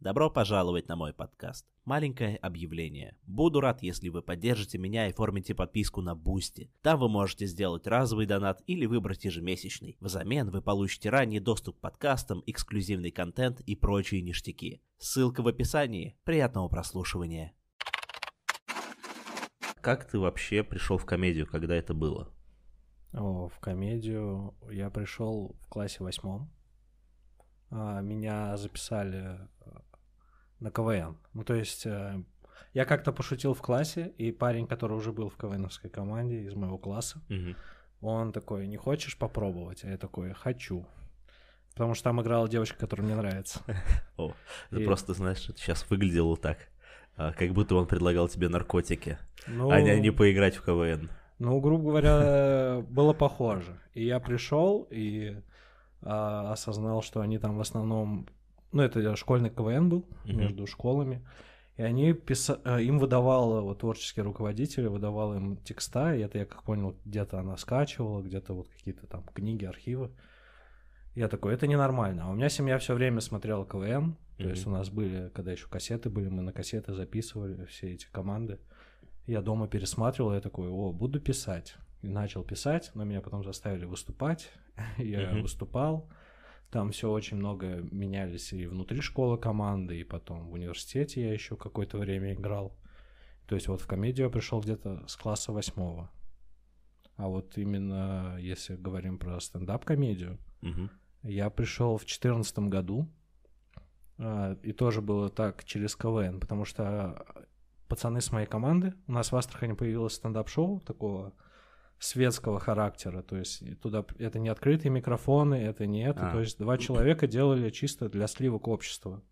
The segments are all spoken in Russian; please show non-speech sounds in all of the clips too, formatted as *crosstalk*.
Добро пожаловать на мой подкаст. Маленькое объявление. Буду рад, если вы поддержите меня и оформите подписку на Boosty. Там вы можете сделать разовый донат или выбрать ежемесячный. Взамен вы получите ранний доступ к подкастам, эксклюзивный контент и прочие ништяки. Ссылка в описании. Приятного прослушивания. Как ты вообще пришел в комедию, когда это было? О, в комедию я пришел в классе восьмом. А, Меня записали э, на КВН. Ну, то есть э, я как-то пошутил в классе, и парень, который уже был в КВНовской команде из моего класса, Мгм. он такой, не хочешь попробовать? А я такой, хочу. Потому что там играла девочка, которая мне нравится. *laughs* О, это И- просто, знаешь, это сейчас выглядело так. а, Как будто он предлагал тебе наркотики, Ну, а не, не поиграть в КВН. ну, грубо говоря, *laughs* было похоже. И я пришел и а, осознал, что они там в основном... Ну, это школьный КВН был Мгм. между школами. И они писа... а, им выдавал, вот творческий руководитель выдавал им текста, и это я как понял, где-то она скачивала, где-то вот какие-то там книги, архивы. Я такой, это ненормально. А у меня семья все время смотрела КВН, то есть у нас были, когда еще кассеты были, мы на кассеты записывали все эти команды. Я дома пересматривал, я такой, о, буду писать. И начал писать, но меня потом заставили выступать. *laughs* Я Мгм. выступал. Там все очень много менялись и внутри школы команды, и потом в университете я еще какое-то время играл. То есть вот в комедию я пришел где-то с класса восьмого. А вот именно если говорим про стендап-комедию, Мгм. я пришел в четырнадцатом году, а, и тоже было так через КВН, потому что пацаны с моей команды, у нас в Астрахани появилось стендап-шоу такого светского характера, то есть туда это не открытые микрофоны, это не это, А. то есть два человека делали чисто для сливок общества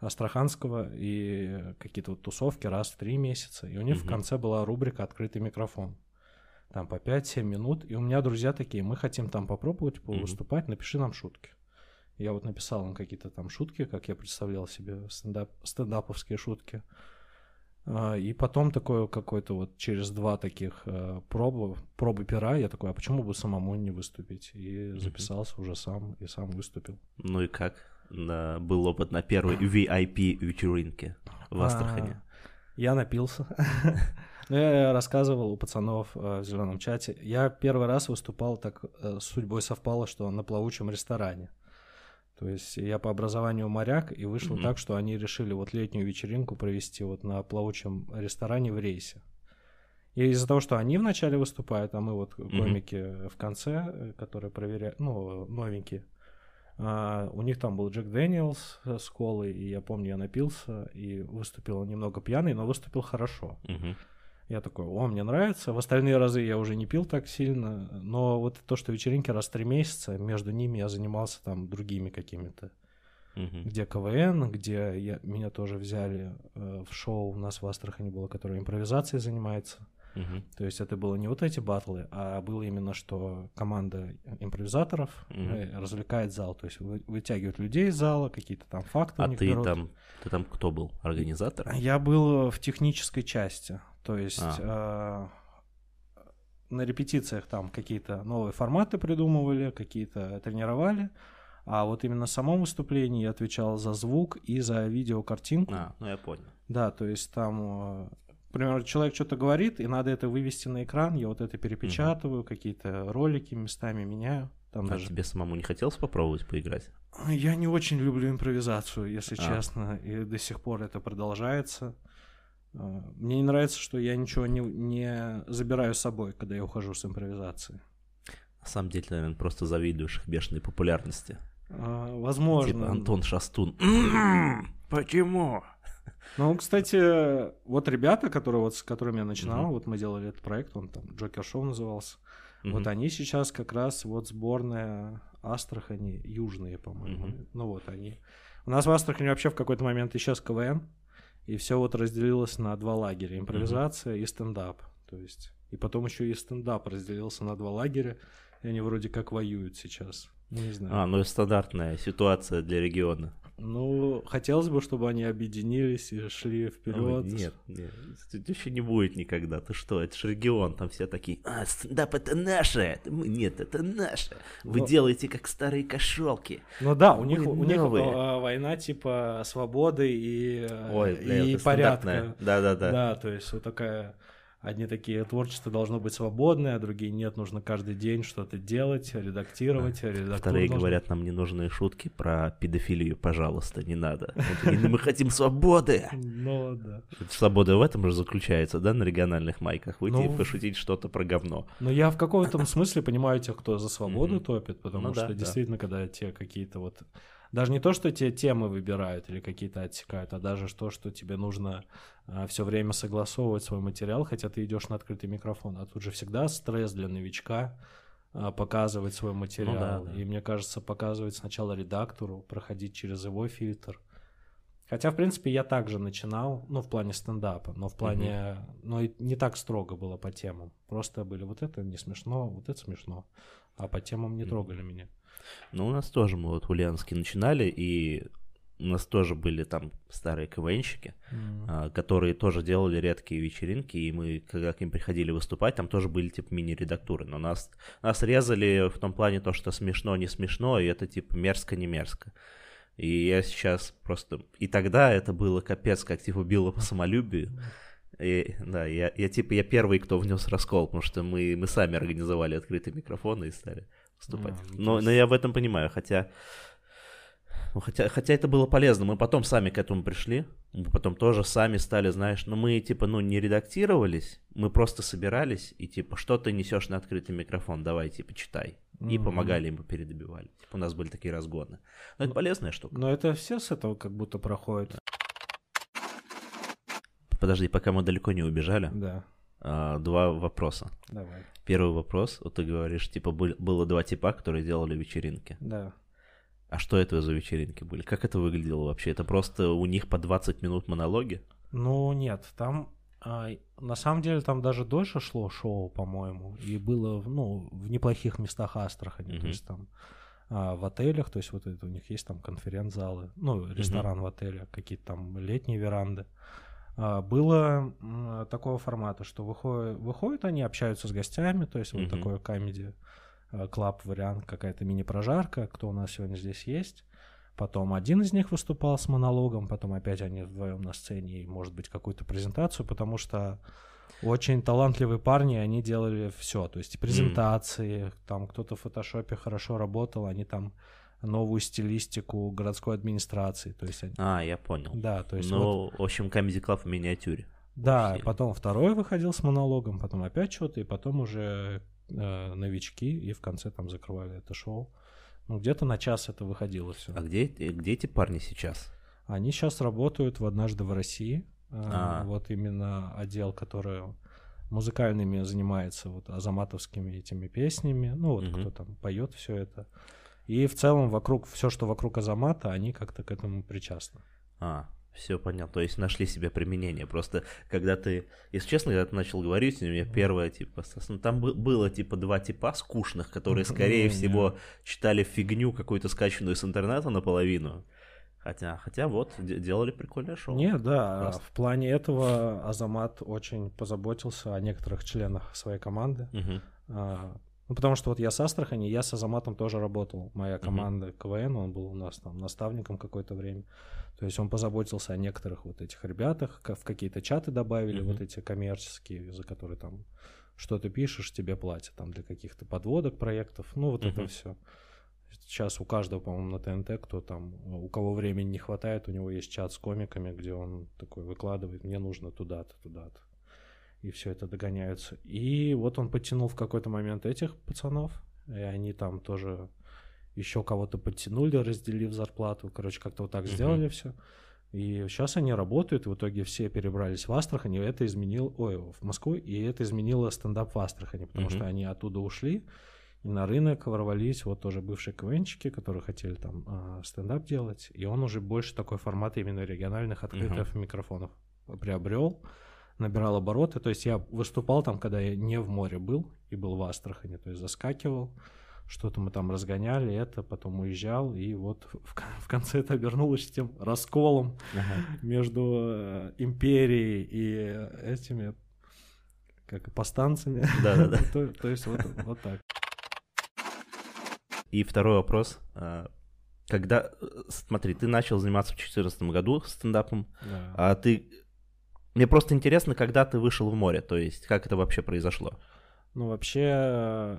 астраханского и какие-то вот тусовки раз в три месяца, и у них в Мгм. конце была рубрика «Открытый микрофон». Там по 5-7 минут, и у меня друзья такие, мы хотим там попробовать выступать, напиши нам шутки. Я вот написал им какие-то там шутки, как я представлял себе стендап, стендаповские шутки. И потом такое какое-то вот через два таких э, пробы, пробы пера, я такой, а почему бы самому не выступить? И записался уже сам, и сам выступил. Ну и как? На- Был опыт на первой *laughs* VIP-вечеринке в Астрахани. А, Я напился. *laughs* Ну, я рассказывал у пацанов э, в зеленом чате. Я первый раз выступал так, э, с судьбой совпало, что на плавучем ресторане. То есть я по образованию моряк, и вышло Мгм. так, что они решили вот летнюю вечеринку провести вот на плавучем ресторане в рейсе. И из-за того, что они вначале выступают, а мы вот комики в конце, э, которые проверяют, ну, новенькие, а, у них там был Джек Дэниелс э, с колой, и я помню, я напился и выступил немного пьяный, но выступил хорошо. Мгм. Я такой, о, мне нравится. В остальные разы я уже не пил так сильно, но вот то, что вечеринки раз в три месяца, между ними я занимался там другими какими-то. Мгм. Где КВН, где я, меня тоже взяли э, в шоу, у нас в Астрахани было, которое импровизацией занимается. Мгм. То есть это было не вот эти батлы, а было именно, что команда импровизаторов э, развлекает зал. То есть вы- вытягивают людей из зала, какие-то там факты А ты берут. там, ты там кто был? Организатор? Я был в технической части, то есть э, на репетициях там какие-то новые форматы придумывали, какие-то тренировали, а вот именно в самом выступлении я отвечал за звук и за видеокартинку. А, ну я понял. Да, то есть там, к примеру, человек что-то говорит, и надо это вывести на экран, я вот это перепечатываю, какие-то ролики местами меняю. Там А даже... тебе самому не хотелось попробовать поиграть? Я не очень люблю импровизацию, если А. честно, и до сих пор это продолжается. А, Мне не нравится, что я ничего не, не забираю с собой, когда я ухожу с импровизации. На самом деле, наверное, просто завидуешь их бешеной популярности. А, Возможно. Типа Антон Шастун. «М-м, Почему? Ну, кстати, вот ребята, которые вот с которыми я начинал, Мгм. вот мы делали этот проект, он там Джокер Шоу назывался. Мгм. Вот они сейчас как раз вот сборная Астрахани, южные, по-моему. Мгм. Ну вот они. У нас в Астрахани вообще в какой-то момент исчез КВН, и все вот разделилось на два лагеря, импровизация и стендап. То есть, и потом еще и стендап разделился на два лагеря, и они вроде как воюют сейчас. Ну, не знаю. А, ну и стандартная ситуация для региона. Ну, хотелось бы, чтобы они объединились и шли вперед. нет, нет, это еще не будет никогда. Ты что, это же регион, там все такие, а, стендап это наше. Нет, это наше. Вы Но... делаете как старые кошелки. Ну да, у них, у них а, война типа свободы и, Ой, бля, и порядка. Да-да-да. Да, то есть вот такая Одни такие, творчество должно быть свободное, а другие нет, нужно каждый день что-то делать, редактировать. Да. Вторые должен... говорят, нам не нужны шутки про педофилию, пожалуйста, не надо. Мы хотим свободы. Ну, да. Свобода в этом же заключается, да, на региональных майках, выйти и ну, пошутить что-то про говно. Ну, я в каком-то смысле понимаю тех, кто за свободу топит, потому ну что действительно, когда те какие-то вот даже не то, что те темы выбирают или какие-то отсекают, а даже то, что тебе нужно а, все время согласовывать свой материал, хотя ты идешь на открытый микрофон. А тут же всегда стресс для новичка а, показывать свой материал. Ну, да, да. И мне кажется, показывать сначала редактору, проходить через его фильтр. Хотя, в принципе, я также начинал, ну, в плане стендапа, но в плане, угу. ну, не так строго было по темам. Просто были вот это не смешно, вот это смешно, а по темам не трогали угу. меня. Ну, у нас тоже мы вот в Ульяновске начинали, и у нас тоже были там старые КВНщики, mm-hmm. а, которые тоже делали редкие вечеринки, и мы, когда к ним приходили выступать, там тоже были типа мини-редактуры, но нас, нас резали в том плане то, что смешно, не смешно, и это типа мерзко, не мерзко. И я сейчас просто... И тогда это было капец, как типа било по самолюбию. И, да, я, я типа я первый, кто внес раскол, потому что мы, мы сами организовали открытые микрофоны и стали выступать. А, но, но я в этом понимаю, хотя, ну, хотя, хотя это было полезно. Мы потом сами к этому пришли, мы потом тоже сами стали, знаешь, но ну, мы типа, ну, не редактировались, мы просто собирались и типа, что ты несешь на открытый микрофон, давай, типа, читай. И mm-hmm. помогали им, передобивали. Типа, у нас были такие разгоны. Но это полезная штука. Но это все с этого как будто проходит. Подожди, пока мы далеко не убежали. Да. А, два вопроса. Давай. Первый вопрос, вот ты говоришь, типа было два типа, которые делали вечеринки. Да. А что это за вечеринки были? Как это выглядело вообще? Это просто у них по 20 минут монологи? Ну нет, там а, на самом деле там даже дольше шло шоу, по-моему, и было ну в неплохих местах Астрахани, mm-hmm. то есть там а, в отелях, то есть вот это у них есть там конференц-залы, ну ресторан mm-hmm. в отеле, какие-то там летние веранды. Было такого формата, что выходят, выходят они, общаются с гостями, то есть mm-hmm. вот такой комедий а, клаб вариант, какая-то мини-прожарка, кто у нас сегодня здесь есть. Потом один из них выступал с монологом, потом опять они вдвоем на сцене и, может быть, какую-то презентацию, потому что очень талантливые парни, они делали все, то есть презентации, mm. там кто-то в фотошопе хорошо работал, они там новую стилистику городской администрации. То есть, а, я понял. Да, то есть. Ну, вот... в общем, Comedy Club в миниатюре. Да, Очень потом второй выходил с монологом, потом опять что-то, и потом уже э, новички, и в конце там закрывали это шоу. Ну, где-то на час это выходило все. А где, где эти парни сейчас? Они сейчас работают в «Однажды в России». Э, а. Вот именно отдел, который музыкальными занимается, вот азаматовскими этими песнями. Ну, вот угу. кто там поет все это. И в целом вокруг, все, что вокруг Азамата, они как-то к этому причастны. А, все понятно. То есть нашли себе применение. Просто когда ты, если честно, когда ты начал говорить, у меня первое, типа, ну, там было, типа, два типа скучных, которые, скорее всего, читали фигню какую-то скачанную с интернета наполовину. Хотя, хотя вот, делали прикольное шоу. Не, да, Просто. в плане этого Азамат очень позаботился о некоторых членах своей команды. Угу. Ну, потому что вот я с Астрахани, я с Азаматом тоже работал. Моя команда uh-huh. КВН, он был у нас там наставником какое-то время. То есть он позаботился о некоторых вот этих ребятах, в какие-то чаты добавили uh-huh. вот эти коммерческие, за которые там что ты пишешь, тебе платят там для каких-то подводок проектов. Ну, вот uh-huh. это все. Сейчас у каждого, по-моему, на ТНТ, кто там, у кого времени не хватает, у него есть чат с комиками, где он такой выкладывает, мне нужно туда-то, туда-то и все это догоняются. И вот он подтянул в какой-то момент этих пацанов, и они там тоже еще кого-то подтянули, разделив зарплату. Короче, как-то вот так uh-huh. сделали все. И сейчас они работают, и в итоге все перебрались в Астрахань, и это изменил, ой, в Москву, и это изменило стендап в Астрахани, потому uh-huh. что они оттуда ушли, и на рынок ворвались вот тоже бывшие КВНчики, которые хотели там э, стендап делать, и он уже больше такой формат именно региональных открытых uh-huh. микрофонов приобрел набирал обороты. То есть я выступал там, когда я не в море был и был в Астрахани. То есть заскакивал, что-то мы там разгоняли, это потом уезжал, и вот в, в конце это обернулось тем расколом ага. между э, империей и этими как повстанцами. Да-да-да. *laughs* то, то есть вот, вот так. И второй вопрос. А, когда, смотри, ты начал заниматься в 2014 году стендапом, да. а ты... Мне просто интересно, когда ты вышел в море, то есть как это вообще произошло? Ну, вообще,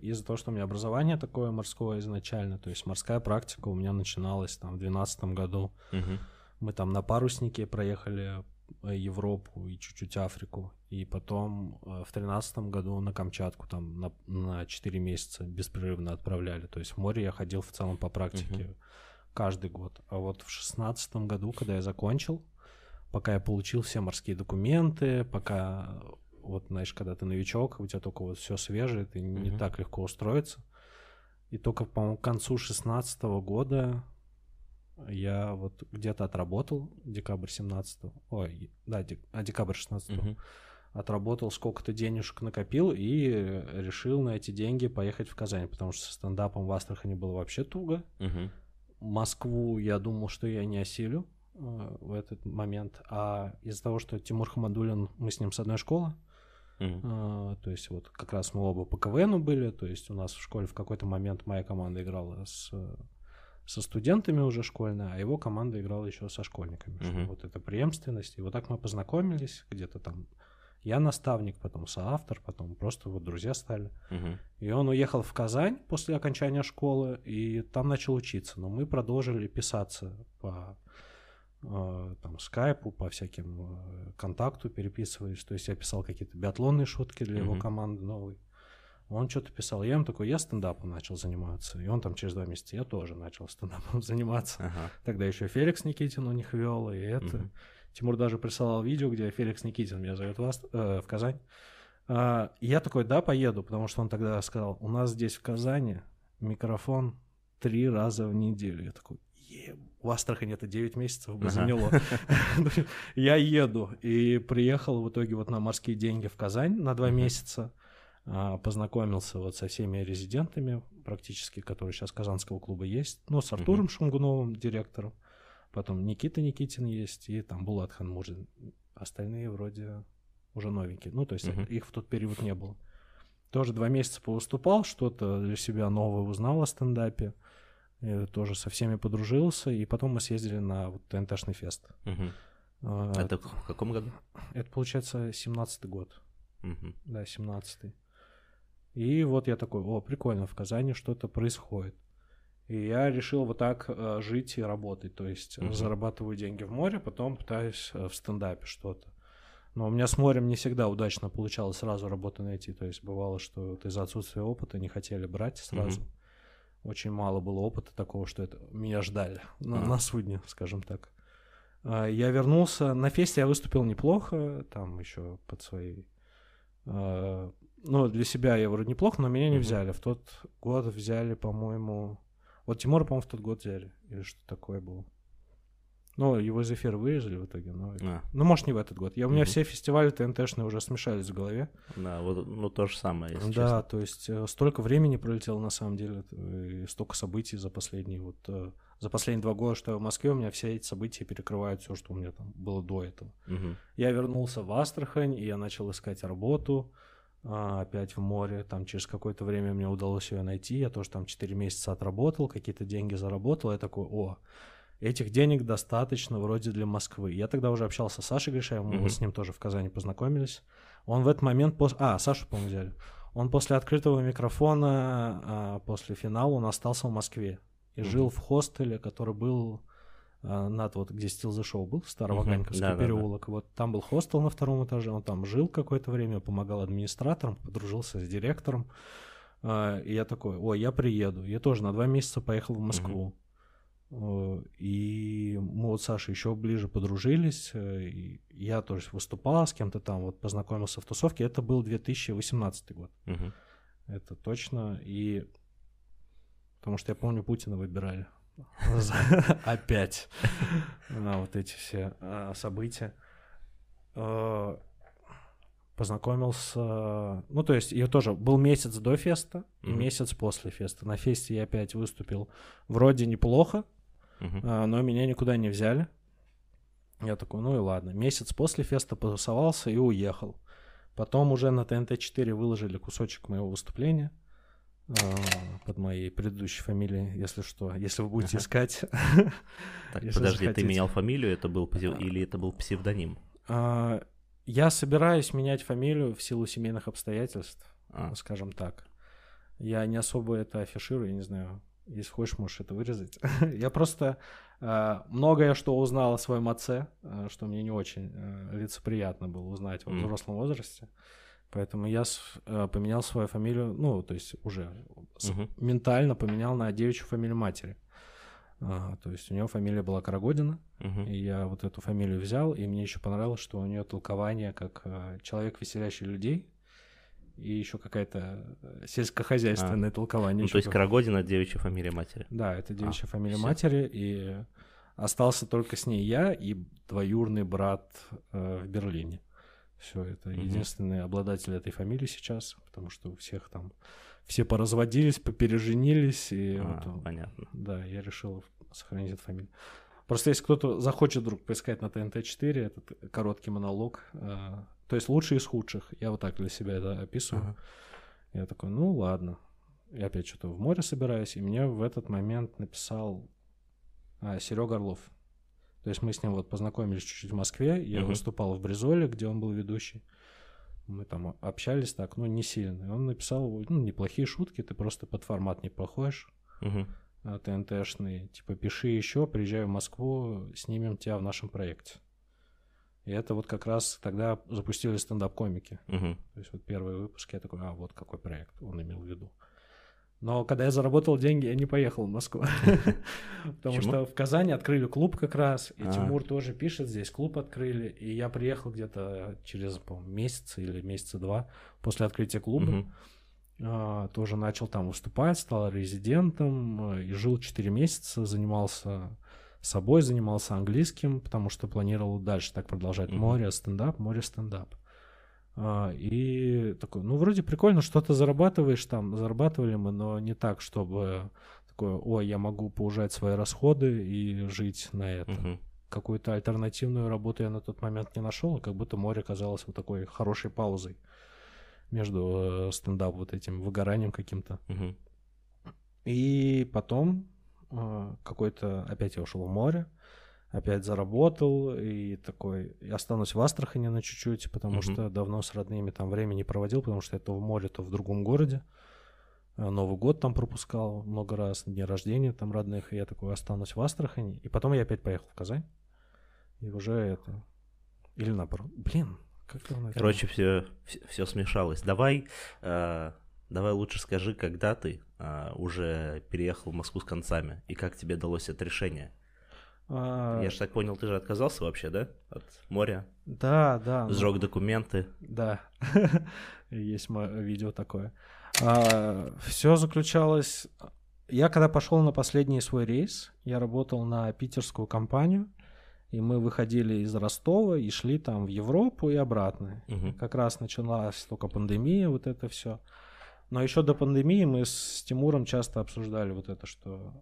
из-за того, что у меня образование такое морское изначально, то есть морская практика у меня начиналась там в 2012 году. Угу. Мы там на паруснике проехали э, Европу и чуть-чуть Африку. И потом э, в 2013 году на Камчатку там на, на 4 месяца беспрерывно отправляли. То есть в море я ходил в целом по практике угу. каждый год. А вот в 2016 году, когда я закончил, пока я получил все морские документы, пока вот, знаешь, когда ты новичок, у тебя только вот все свежее, ты mm-hmm. не так легко устроиться. И только, по-моему, к концу шестнадцатого года я вот где-то отработал, декабрь 17 ой, да, дек, а декабрь 16 mm-hmm. отработал, сколько-то денежек накопил и решил на эти деньги поехать в Казань, потому что со стендапом в Астрахани было вообще туго. Mm-hmm. Москву я думал, что я не осилю в этот момент, а из-за того, что Тимур Хамадулин, мы с ним с одной школы, Mm-hmm. А, то есть вот как раз мы оба по КВНу были, то есть у нас в школе в какой-то момент моя команда играла с со студентами уже школьная, а его команда играла еще со школьниками. Mm-hmm. Вот эта преемственность. И вот так мы познакомились где-то там. Я наставник, потом соавтор, потом просто вот друзья стали. Mm-hmm. И он уехал в Казань после окончания школы и там начал учиться. Но мы продолжили писаться по Э, там скайпу, по всяким э, контакту переписывались. То есть я писал какие-то биатлонные шутки для mm-hmm. его команды новой. Он что-то писал. Я ему такой, я стендапом начал заниматься. И он там через два месяца, я тоже начал стендапом *laughs* заниматься. Ага. Тогда еще Феликс Никитин у них вел, и это. Угу. Тимур даже присылал видео, где Феликс Никитин меня зовет в, э, в Казань. А, я такой, да, поеду, потому что он тогда сказал, у нас здесь в Казани микрофон три раза в неделю. Я такой, еб в Астрахани это 9 месяцев бы заняло. *laughs* Я еду и приехал в итоге вот на морские деньги в Казань на 2 месяца. А, познакомился вот со всеми резидентами практически, которые сейчас Казанского клуба есть. Ну, с Артуром Шумгуновым, директором. Потом Никита Никитин есть и там Булат Ханмурзин. Остальные вроде уже новенькие. Ну, то есть их в тот период не было. Тоже два месяца повыступал, что-то для себя новое узнал о стендапе. Я тоже со всеми подружился, и потом мы съездили на вот ТНТшный фест. Угу. А, это в каком году? Это, получается, семнадцатый год. Угу. Да, семнадцатый. И вот я такой, о, прикольно, в Казани что-то происходит. И я решил вот так э, жить и работать. То есть угу. зарабатываю деньги в море, потом пытаюсь э, в стендапе что-то. Но у меня с морем не всегда удачно получалось сразу работу найти. То есть бывало, что вот из-за отсутствия опыта не хотели брать сразу. Угу очень мало было опыта такого, что это меня ждали на, на судне, скажем так. А, я вернулся, на фесте я выступил неплохо, там еще под своей... А, ну, для себя я вроде неплохо, но меня не взяли. В тот год взяли, по-моему... Вот Тимура, по-моему, в тот год взяли. Или что такое было. Ну, его из эфира вырезали в итоге, но... А. Ну, может, не в этот год. Я, у меня угу. все фестивали ТНТшные уже смешались в голове. Да, вот, ну, то же самое, если Да, честно. то есть э, столько времени пролетело, на самом деле, и столько событий за последние вот... Э, за последние два года, что я в Москве, у меня все эти события перекрывают все, что у меня там было до этого. Угу. Я вернулся в Астрахань, и я начал искать работу а, опять в море. Там через какое-то время мне удалось ее найти. Я тоже там 4 месяца отработал, какие-то деньги заработал. Я такой, о, этих денег достаточно вроде для Москвы. Я тогда уже общался с Сашей Гришаевым, mm-hmm. мы с ним тоже в Казани познакомились. Он в этот момент... Пос... А, Сашу, по-моему, взяли. Он после открытого микрофона, а, после финала, он остался в Москве и mm-hmm. жил в хостеле, который был а, над вот где Still the Show был, Староваганьковский mm-hmm. да, переулок. Да, да. Вот там был хостел на втором этаже, он там жил какое-то время, помогал администраторам, подружился с директором. А, и я такой, ой, я приеду. Я тоже на два месяца поехал в Москву. Mm-hmm. Э, и мы вот с Сашей еще ближе подружились. Э, и я тоже выступал с кем-то там, вот познакомился в тусовке. Это был 2018 год. Угу. Это точно. И потому что я помню, Путина выбирали. *laughs* Опять. Вот эти все а, события. Э, познакомился, ну, то есть, я тоже был месяц до феста и месяц после феста. На фесте я опять выступил вроде неплохо, А, но меня никуда не взяли. Я такой, ну и ладно. Месяц после феста потусовался и уехал. Потом уже на ТНТ-4 выложили кусочек моего выступления а, под моей предыдущей фамилией, если что, если вы будете искать. *laughs* Так, подожди, ты менял фамилию, это был псев- или это был псевдоним? А, Я собираюсь менять фамилию в силу семейных обстоятельств, А, скажем так. Я не особо это афиширую, я не знаю. Если хочешь, можешь это вырезать. *laughs* Я просто а, многое что узнал о своем отце, а, что мне не очень а, лицеприятно было узнать во Мгм. взрослом возрасте. Поэтому я с- а, поменял свою фамилию, ну, то есть уже с- ментально поменял на девичью фамилию матери. А, То есть у нее фамилия была Карагодина, и я вот эту фамилию взял, и мне еще понравилось, что у нее толкование как э, человек, веселящий людей, и еще какая-то э, сельскохозяйственное толкование. Ну, то есть Карагодина девичья фамилия матери. Да, это девичья фамилия всё. матери, и остался только с ней я и двоюрный брат э, в Берлине. Все, это Мгм. единственный обладатель этой фамилии сейчас, потому что у всех там все поразводились, попереженились, и А, вот, понятно. да, я решил сохранить эту фамилию. Просто если кто-то захочет вдруг поискать на ТНТ-4, этот короткий монолог, э, то есть лучший из худших, я вот так для себя это описываю. Ага. Я такой, ну ладно. Я опять что-то в море собираюсь, и мне в этот момент написал Серега Орлов. То есть мы с ним вот познакомились чуть-чуть в Москве, я Мгм. выступал в Бризоле, где он был ведущий. Мы там общались так, ну, не сильно. И он написал, ну, неплохие шутки, ты просто под формат не проходишь. Мгм. а, ТНТшный, типа, пиши еще, приезжай в Москву, снимем тебя в нашем проекте. И это вот как раз тогда запустили стендап-комики. Мгм. То есть вот первые выпуски, я такой, а, вот какой проект он имел в виду. Но когда я заработал деньги, я не поехал в Москву. *laughs* Потому что в Казани открыли клуб как раз, и А. Тимур тоже пишет, здесь клуб открыли, и я приехал где-то через, месяц или месяца два после открытия клуба. А, тоже начал там выступать, стал резидентом э, и жил 4 месяца, занимался собой, занимался английским, потому что планировал дальше так продолжать. Мгм. Море, стендап, море, стендап. А, и такой, ну, вроде прикольно, что-то зарабатываешь там, зарабатывали мы, но не так, чтобы такое, ой, я могу поужать свои расходы и жить на это. Мгм. Какую-то альтернативную работу я на тот момент не нашел, и как будто море казалось вот такой хорошей паузой между э, стендап вот этим выгоранием каким-то. Мгм. И потом какой-то опять я ушел в море, опять заработал и такой, я останусь в Астрахани на чуть-чуть, потому Мгм. что давно с родными там время не проводил, потому что я то в море, то в другом городе. Э, Новый год там пропускал много раз, дни рождения там родных, и я такой останусь в Астрахани. И потом я опять поехал в Казань. И уже это... Или наоборот. Блин, как давно это Короче, все, все смешалось. Давай, э, давай лучше скажи, когда ты э, уже переехал в Москву с концами, и как тебе далось это решение? А, Я же так понял, ты же отказался вообще, да? От моря? Да, да. ну, Сжег документы. Да, *laughs* есть мо- видео такое. все заключалось... Я когда пошел на последний свой рейс, я работал на питерскую компанию, и мы выходили из Ростова и шли там в Европу и обратно. Мгм. Как раз началась только пандемия, вот это все. Но еще до пандемии мы с Тимуром часто обсуждали вот это, что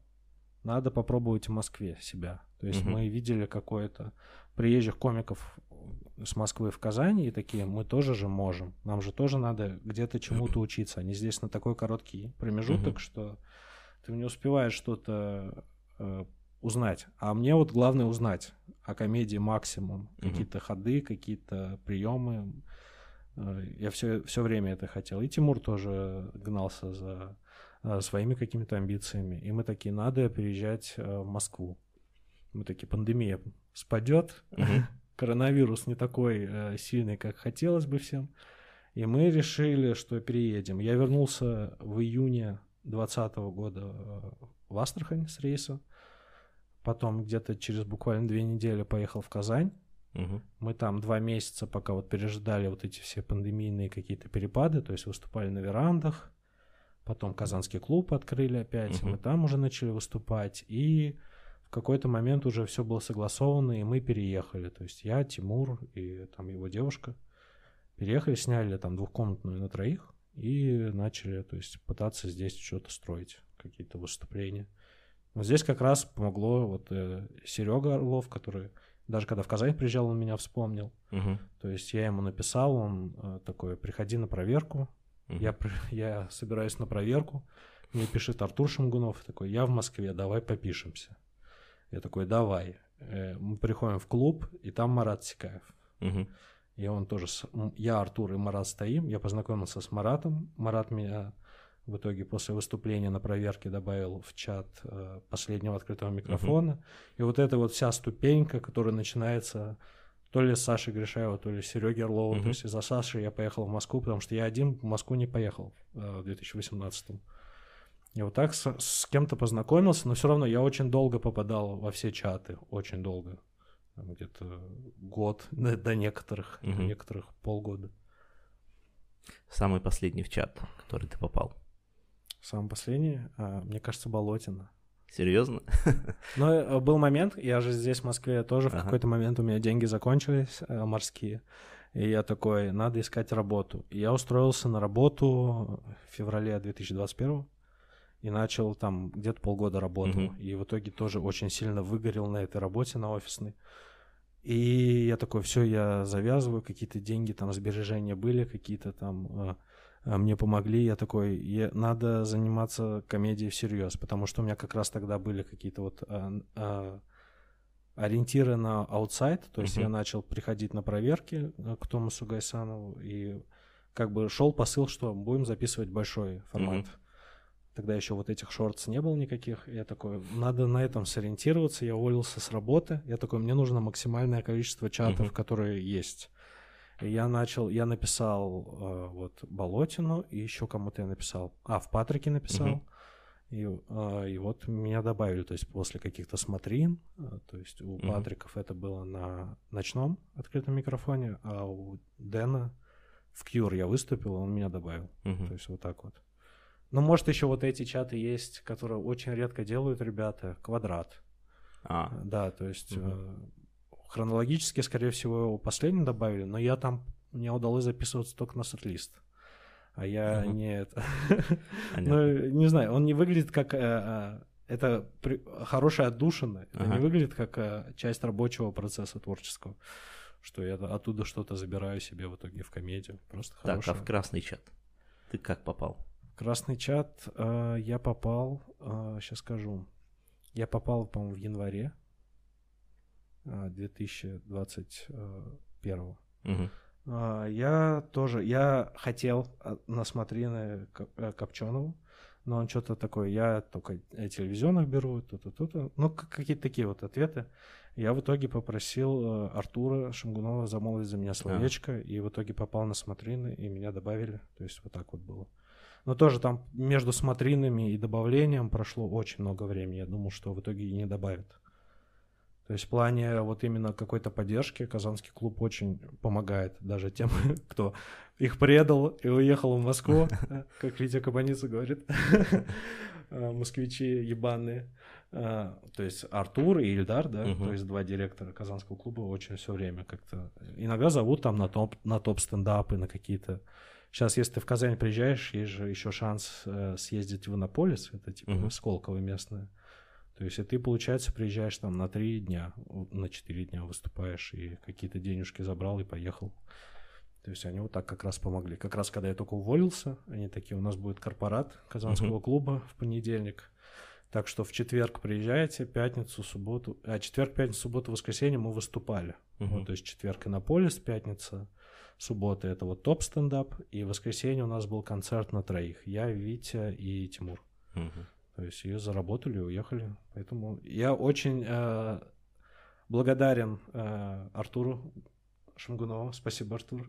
надо попробовать в Москве себя. То есть Мгм. мы видели какое-то приезжих комиков с Москвы в Казань и такие, мы тоже же можем. Нам же тоже надо где-то чему-то учиться. Они здесь на такой короткий промежуток, Мгм. что ты не успеваешь что-то э, узнать. А мне вот главное узнать о комедии максимум. Мгм. Какие-то ходы, какие-то приемы. Э, Я все, все время это хотел. И Тимур тоже гнался за э, своими какими-то амбициями. И мы такие, надо переезжать э, в Москву. Мы такие, пандемия спадет, *laughs* коронавирус не такой сильный, как хотелось бы всем. И мы решили, что переедем. Я вернулся в июне 2020 года в Астрахань с рейса. Потом где-то через буквально две недели поехал в Казань. Мгм. Мы там два месяца, пока вот пережидали вот эти все пандемийные какие-то перепады, то есть выступали на верандах, потом Казанский клуб открыли опять, Мгм. мы там уже начали выступать, и в какой-то момент уже все было согласовано, и мы переехали, то есть я, Тимур и там его девушка Переехали, сняли там двухкомнатную на троих и начали, то есть, пытаться здесь что-то строить, какие-то выступления. Но здесь как раз помогло вот э, Серега Орлов, который даже когда в Казань приезжал, он меня вспомнил. Мгм. То есть я ему написал, он э, такой, приходи на проверку. Мгм. Я, *laughs* я собираюсь на проверку. Мне пишет Артур Шамгунов, такой, я в Москве, давай попишемся. Я такой, давай. Э, Мы приходим в клуб, и там Марат Сикаев. Мгм. И он тоже, я, Артур и Марат стоим. Я познакомился с Маратом. Марат меня в итоге после выступления на проверке добавил в чат э, последнего открытого микрофона. И вот эта вот вся ступенька, которая начинается то ли с Саши Гришаева, то ли с Сереги Орлова. Мгм. То есть из-за Саши я поехал в Москву, потому что я один в Москву не поехал э, в 2018 И вот так с, с кем-то познакомился, но все равно я очень долго попадал во все чаты, очень долго. Там Где-то год *laughs* до, до некоторых, до Мгм. некоторых полгода. Самый последний в чат, в который ты попал. Самый последний, а, мне кажется, Болотина. Серьезно? *laughs* Но э, был момент, я же здесь, в Москве, тоже в Ага. какой-то момент у меня деньги закончились э, морские. И я такой, надо искать работу. И я устроился на работу в феврале 2021 и начал там где-то полгода работал. Мгм. И в итоге тоже очень сильно выгорел на этой работе, на офисной. И я такой, все, я завязываю, какие-то деньги, там сбережения были, какие-то там э, мне помогли. Я такой, «Е- надо заниматься комедией всерьез, потому что у меня как раз тогда были какие-то вот э, э, ориентиры на аутсайд, то есть Мгм. я начал приходить на проверки э, к Томасу Гайсанову, и как бы шел посыл, что будем записывать большой формат. Мгм. Тогда еще вот этих шортс не было никаких. Я такой, надо на этом сориентироваться. Я уволился с работы. Я такой, мне нужно максимальное количество чатов, Мгм. которые есть. Я начал, я написал э, вот Болотину, и еще кому-то я написал. А, в Патрике написал. И, э, и вот меня добавили, то есть после каких-то смотрин, э, то есть у. Патриков это было на ночном открытом микрофоне, а у Дэна в Кьюр я выступил, он меня добавил. То есть вот так вот. Ну, может, еще вот эти чаты есть, которые очень редко делают ребята. Квадрат. А, Да, то есть Мгм. э, хронологически, скорее всего, его последним добавили, но я там, мне удалось записываться только на сет-лист. А я Мгм. не это... *laughs* Ну, не знаю, он не выглядит как... э, э, это при- хорошая отдушина. Это Ага. не выглядит как э, часть рабочего процесса творческого. Что я оттуда что-то забираю себе в итоге в комедию. Просто Так, а хорошая. в красный чат? Ты как попал? Красный чат э, я попал, сейчас скажу, я попал, по-моему, в январе э, 2021. Мгм. А, Я тоже, я хотел а, на смотрины э, Копченову, но он что-то такое, я только телевизионных беру, то-то, то-то, ну, какие-то такие вот ответы. Я в итоге попросил э, Артура Шамгунова замолвить за меня словечко, и в итоге попал на смотрины, и меня добавили, то есть вот так вот было. Но тоже там между смотринами и добавлением прошло очень много времени, я думал, что в итоге и не добавят. То есть в плане вот именно какой-то поддержки Казанский клуб очень помогает даже тем, *laughs* кто их предал и уехал в Москву, *laughs* как Витя Кабаница говорит. *laughs* Москвичи ебаные. Э, То есть Артур и Ильдар, да, то есть два директора Казанского клуба очень все время как-то... Иногда зовут там на топ, на топ стендапы, на какие-то... Сейчас, если ты в Казань приезжаешь, есть же еще шанс э, съездить в Иннополис, это типа. Сколково местное. То есть, и ты, получается, приезжаешь там на три дня, на четыре дня выступаешь, и какие-то денежки забрал и поехал. То есть они вот так как раз помогли. Как раз когда я только уволился, они такие, у нас будет корпорат Казанского Мгм. клуба в понедельник. Так что в четверг приезжайте, пятницу, субботу, а четверг, пятницу, субботу, воскресенье мы выступали. Мгм. Вот, то есть четверг Иннополис, пятница, суббота это вот топ стендап, и воскресенье у нас был концерт на троих. Я, Витя и Тимур. Мгм. То есть ее заработали уехали. Поэтому я очень э, благодарен э, Артуру Шамгунову. Спасибо, Артур,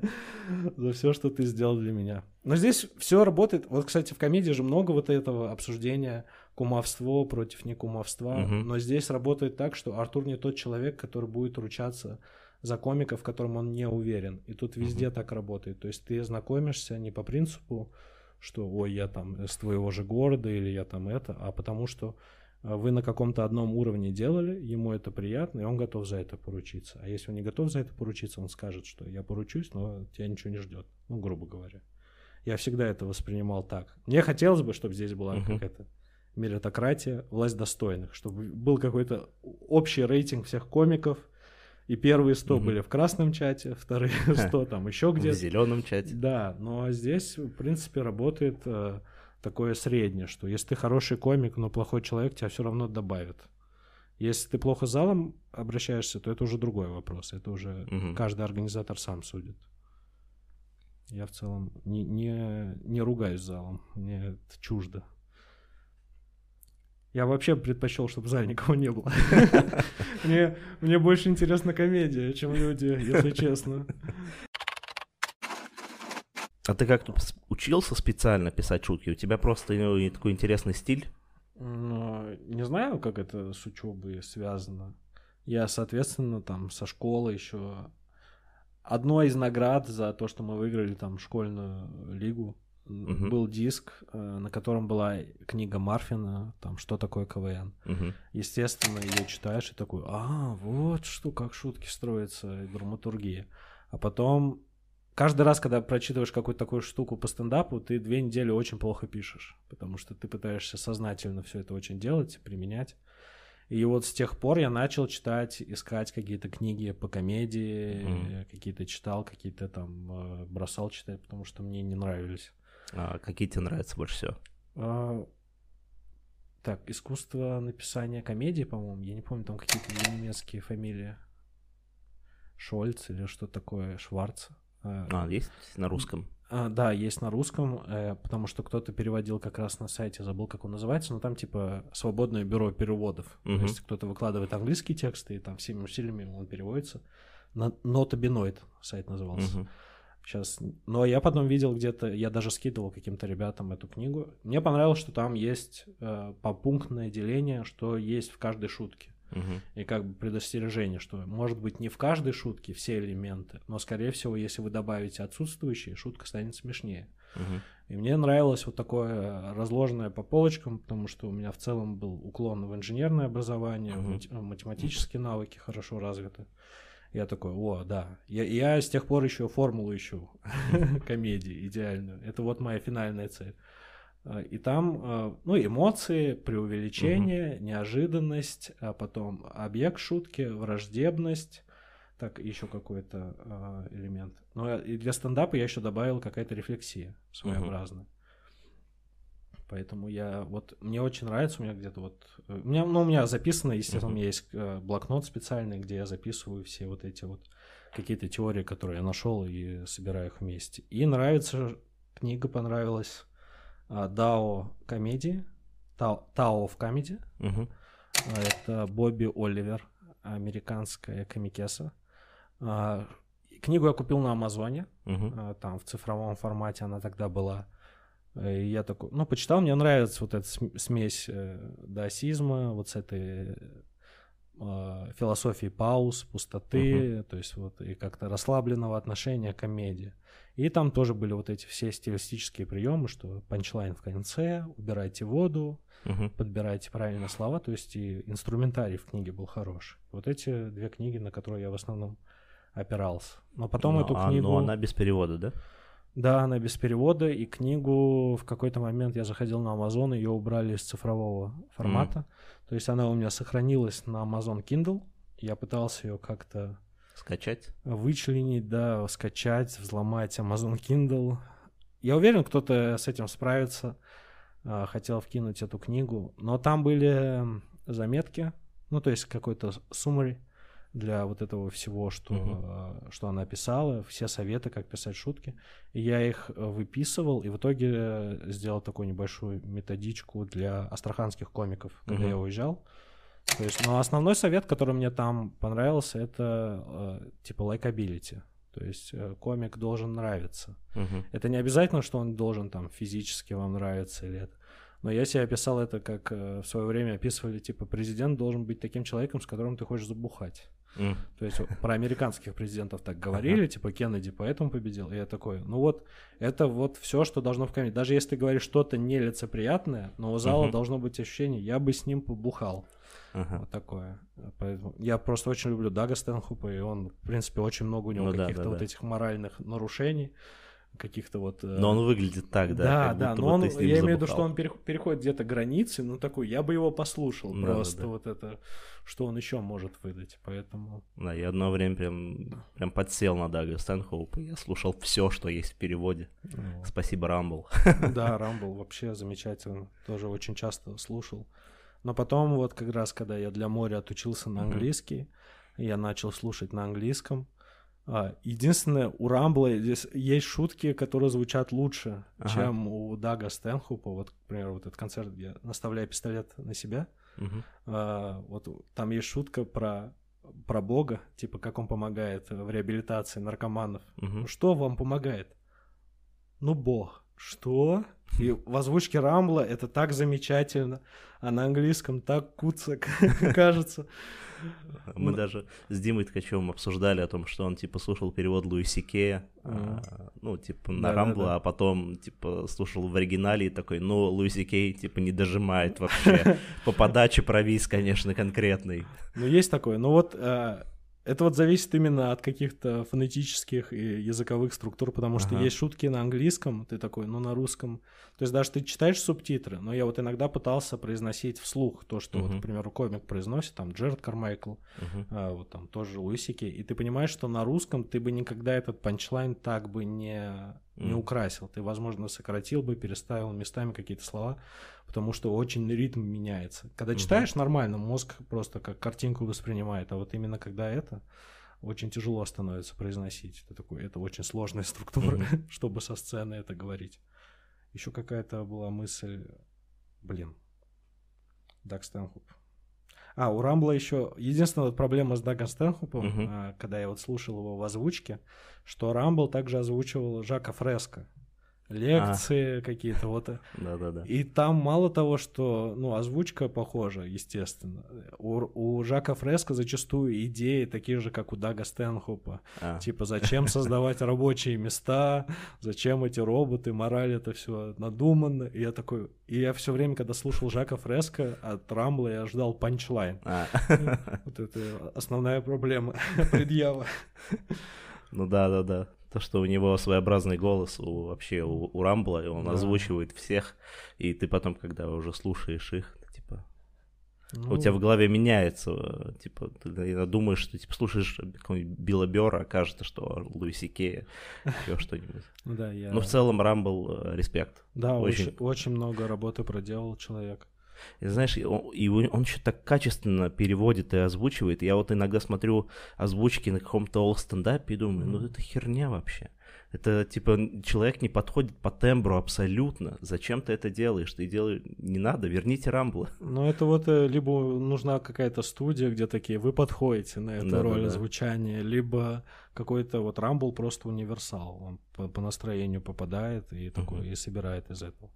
*laughs* за все, что ты сделал для меня. Но здесь все работает. Вот, кстати, в комедии же много вот этого обсуждения кумовство против некумовства. Но здесь работает так, что Артур не тот человек, который будет ручаться за комика, в котором он не уверен. И тут везде так работает. То есть ты знакомишься не по принципу, что ой, я там с твоего же города или я там это, а потому что а вы на каком-то одном уровне делали, ему это приятно, и он готов за это поручиться. А если он не готов за это поручиться, он скажет, что я поручусь, но тебя ничего не ждет. Ну, грубо говоря. Я всегда это воспринимал так. Мне хотелось бы, чтобы здесь была uh-huh. какая-то меритократия, власть достойных, чтобы был какой-то общий рейтинг всех комиков, и первые 100 угу. были в красном чате, *laughs* вторые 100 там еще где-то. В зеленом чате. Да, но здесь, в принципе, работает э, такое среднее, что если ты хороший комик, но плохой человек, тебя все равно добавят. Если ты плохо залом обращаешься, то это уже другой вопрос. Это уже угу. каждый организатор сам судит. Я в целом не, не, не ругаюсь залом, мне это чуждо. Я вообще предпочел, чтобы в зале никого не было. *laughs* Мне, мне больше интересна комедия, чем люди, если честно. А ты как-то учился специально писать шутки? У тебя просто ну, такой интересный стиль? Ну, не знаю, как это с учебой связано. Я, соответственно, там со школы еще одной из наград за то, что мы выиграли там школьную лигу, угу. был диск, э, на котором была книга Марфина, там что такое КВН. Угу. Естественно, ее читаешь и такой, а, вот что, как шутки строятся, драматургия. А потом каждый раз, когда прочитываешь какую-то такую штуку по стендапу, ты две недели очень плохо пишешь, потому что ты пытаешься сознательно все это очень делать, применять. И вот с тех пор я начал читать, искать какие-то книги по комедии, mm. какие-то читал, какие-то там э, бросал читать, потому что мне не нравились. А какие тебе нравятся больше всего? А, так, искусство написания комедии, по-моему. Я не помню, там какие-то немецкие фамилии. Шольц или что такое, Шварц. А, а есть на русском? А, да, есть на русском, э, потому что кто-то переводил как раз на сайте, забыл, как он называется, но там типа свободное бюро переводов. Угу. То есть кто-то выкладывает английские тексты, и там всеми усилиями он переводится. Нотобиноид сайт назывался. Угу. Сейчас. Но я потом видел где-то, я даже скидывал каким-то ребятам эту книгу. Мне понравилось, что там есть э, попунктное деление, что есть в каждой шутке. Угу. И как бы предостережение, что может быть не в каждой шутке все элементы, но скорее всего, если вы добавите отсутствующие, шутка станет смешнее. Угу. И мне нравилось вот такое разложенное по полочкам, потому что у меня в целом был уклон в инженерное образование, угу. математические навыки хорошо развиты. Я такой, о, да. Я, я с тех пор еще формулу ищу *laughs* комедии идеальную. Это вот моя финальная цель. А, и там, а, ну, эмоции, преувеличение, угу. неожиданность, а потом объект шутки, враждебность, так, еще какой-то э, элемент. Но и для стендапа я еще добавил какая-то рефлексия своеобразная. Угу. Поэтому я вот мне очень нравится, у меня где-то вот э, у меня, ну, у меня записано, естественно, uh-huh. у меня есть э, блокнот специальный, где я записываю все вот эти вот какие-то теории, которые я нашел и собираю их вместе. И нравится книга понравилась Дао комедии, Тао в комедии. Uh-huh. Это Бобби Оливер, американская комикеса. А, книгу я купил на Амазоне, uh-huh. там в цифровом формате она тогда была. И я такой, ну, почитал, мне нравится вот эта смесь э, даосизма, вот с этой э, философии пауз, пустоты, uh-huh. то есть вот и как-то расслабленного отношения к комедии. И там тоже были вот эти все стилистические приемы, что панчлайн в конце, убирайте воду, uh-huh. подбирайте правильно слова, то есть и инструментарий в книге был хороший. Вот эти две книги, на которые я в основном опирался. Но потом но, ну, эту а, книгу... Но она без перевода, да? Да, она без перевода, и книгу в какой-то момент я заходил на Amazon, ее убрали из цифрового формата. Mm. То есть она у меня сохранилась на Amazon Kindle. Я пытался ее как-то скачать, вычленить, да, скачать, взломать Amazon Kindle. Я уверен, кто-то с этим справится. А, хотел вкинуть эту книгу, но там были заметки, ну то есть какой-то summary для вот этого всего, что, uh-huh. что она писала, все советы, как писать шутки. И я их э, выписывал, и в итоге э, сделал такую небольшую методичку для астраханских комиков, когда uh-huh. я уезжал. То есть, но основной совет, который мне там понравился, это э, типа likability. То есть э, комик должен нравиться. Uh-huh. Это не обязательно, что он должен там физически вам нравиться или это. Но я себе описал это, как э, в свое время описывали, типа, президент должен быть таким человеком, с которым ты хочешь забухать. То есть про американских президентов так говорили, типа Кеннеди поэтому победил. И я такой, ну вот, это вот все, что должно в комедии. Даже если ты говоришь что-то нелицеприятное, но у зала должно быть ощущение, я бы с ним побухал. Вот такое. Поэтому я просто очень люблю Дага Стэнхупа, и он, в принципе, очень много у него Ну да, каких-то да, вот да. этих моральных нарушений, каких-то вот... э, Но он выглядит так, да? да, да, но он, я имею в виду, что он перех- переходит где-то границы, ну такой, я бы его послушал Да, просто да. вот это, что он еще может выдать, поэтому... Да, я одно время прям, прям подсел на Дага Стэнхоупа, я слушал все, что есть в переводе. ну, Спасибо, Рамбл. Да, Рамбл вообще замечательно, тоже очень часто слушал. Но потом вот как раз, когда я для моря отучился на английский, я начал слушать на английском. А, Единственное, у Рамбла здесь есть шутки, которые звучат лучше, Ага. чем у Дага Стэнхупа. Вот, к примеру, вот этот концерт, где наставляю пистолет на себя. Мгм. А, вот там есть шутка про про Бога, типа как он помогает в реабилитации наркоманов. Мгм. Что вам помогает? Ну, Бог. Что? И в озвучке Рамбла это так замечательно, а на английском так куца *laughs* кажется. Мы Ну- даже с Димой Ткачевым обсуждали о том, что он, типа, слушал перевод Луиси Кея, а, ну, типа, на. Рамбла, а потом, типа, слушал в оригинале и такой, ну, Луиси Кей, типа, не дожимает вообще. *laughs* По подаче провис, конечно, конкретный. Ну, есть такое. Но вот э, это вот зависит именно от каких-то фонетических и языковых структур, потому что Ага. есть шутки на английском, ты такой, ну, на русском. То есть даже ты читаешь субтитры, но я вот иногда пытался произносить вслух то, что, вот, Мгм. к примеру, комик произносит, там, Джеред Кармайкл, Мгм. а, вот там тоже Луисики, и ты понимаешь, что на русском ты бы никогда этот панчлайн так бы не, не украсил. Ты, возможно, сократил бы, переставил местами какие-то слова, потому что очень ритм меняется. Когда читаешь нормально, мозг просто как картинку воспринимает, а вот именно когда это, очень тяжело становится произносить. Ты такой, это очень сложная *laughs* структура, Мгм. *laughs* чтобы со сцены это говорить. Еще какая-то была мысль, блин, Даг Стэнхуп. А, у Рамбла еще... Единственная вот проблема с Дагом Стэнхупом, Мгм. а, когда я вот слушал его в озвучке, что Рамбл также озвучивал Жака Фреско. Лекции какие-то вот. Да-да-да. И там мало того, что, ну, озвучка похожа, естественно. У, у Жака Фреско зачастую идеи такие же, как у Дага Стэнхопа. А, Типа, зачем создавать *laughs* рабочие места, зачем эти роботы, мораль, это все надуманно. И я такой, и я все время, когда слушал Жака Фреско от Рамбла, я ждал панчлайн. а. Вот это основная проблема, *laughs* предъява. Ну да-да-да. То, что у него своеобразный голос у, вообще у, у Рамбла, и он Да. озвучивает всех, и ты потом, когда уже слушаешь их, типа, Ну, у тебя в голове меняется, э, типа, ты иногда думаешь, что, типа, слушаешь какого-нибудь Билла Бёрра, а кажется, что Луиси Кея, еще что-нибудь. *laughs* Ну Да, я... Но в целом Рамбл, э, респект. Да, очень, очень много работы проделал человек. И знаешь, и он, и он еще так качественно переводит и озвучивает. Я вот иногда смотрю озвучки на каком-то олл-стендапе и думаю, ну это херня вообще. Это типа человек не подходит по тембру абсолютно. Зачем ты это делаешь? Ты делаешь... Не надо, верните Рамбла. *laughs* Ну, это вот э, либо нужна какая-то студия, где такие, вы подходите на эту Да-да-да. роль звучания, либо какой-то вот Рамбл просто универсал. Он по, по настроению попадает и такой, Мгм. и собирает из этого.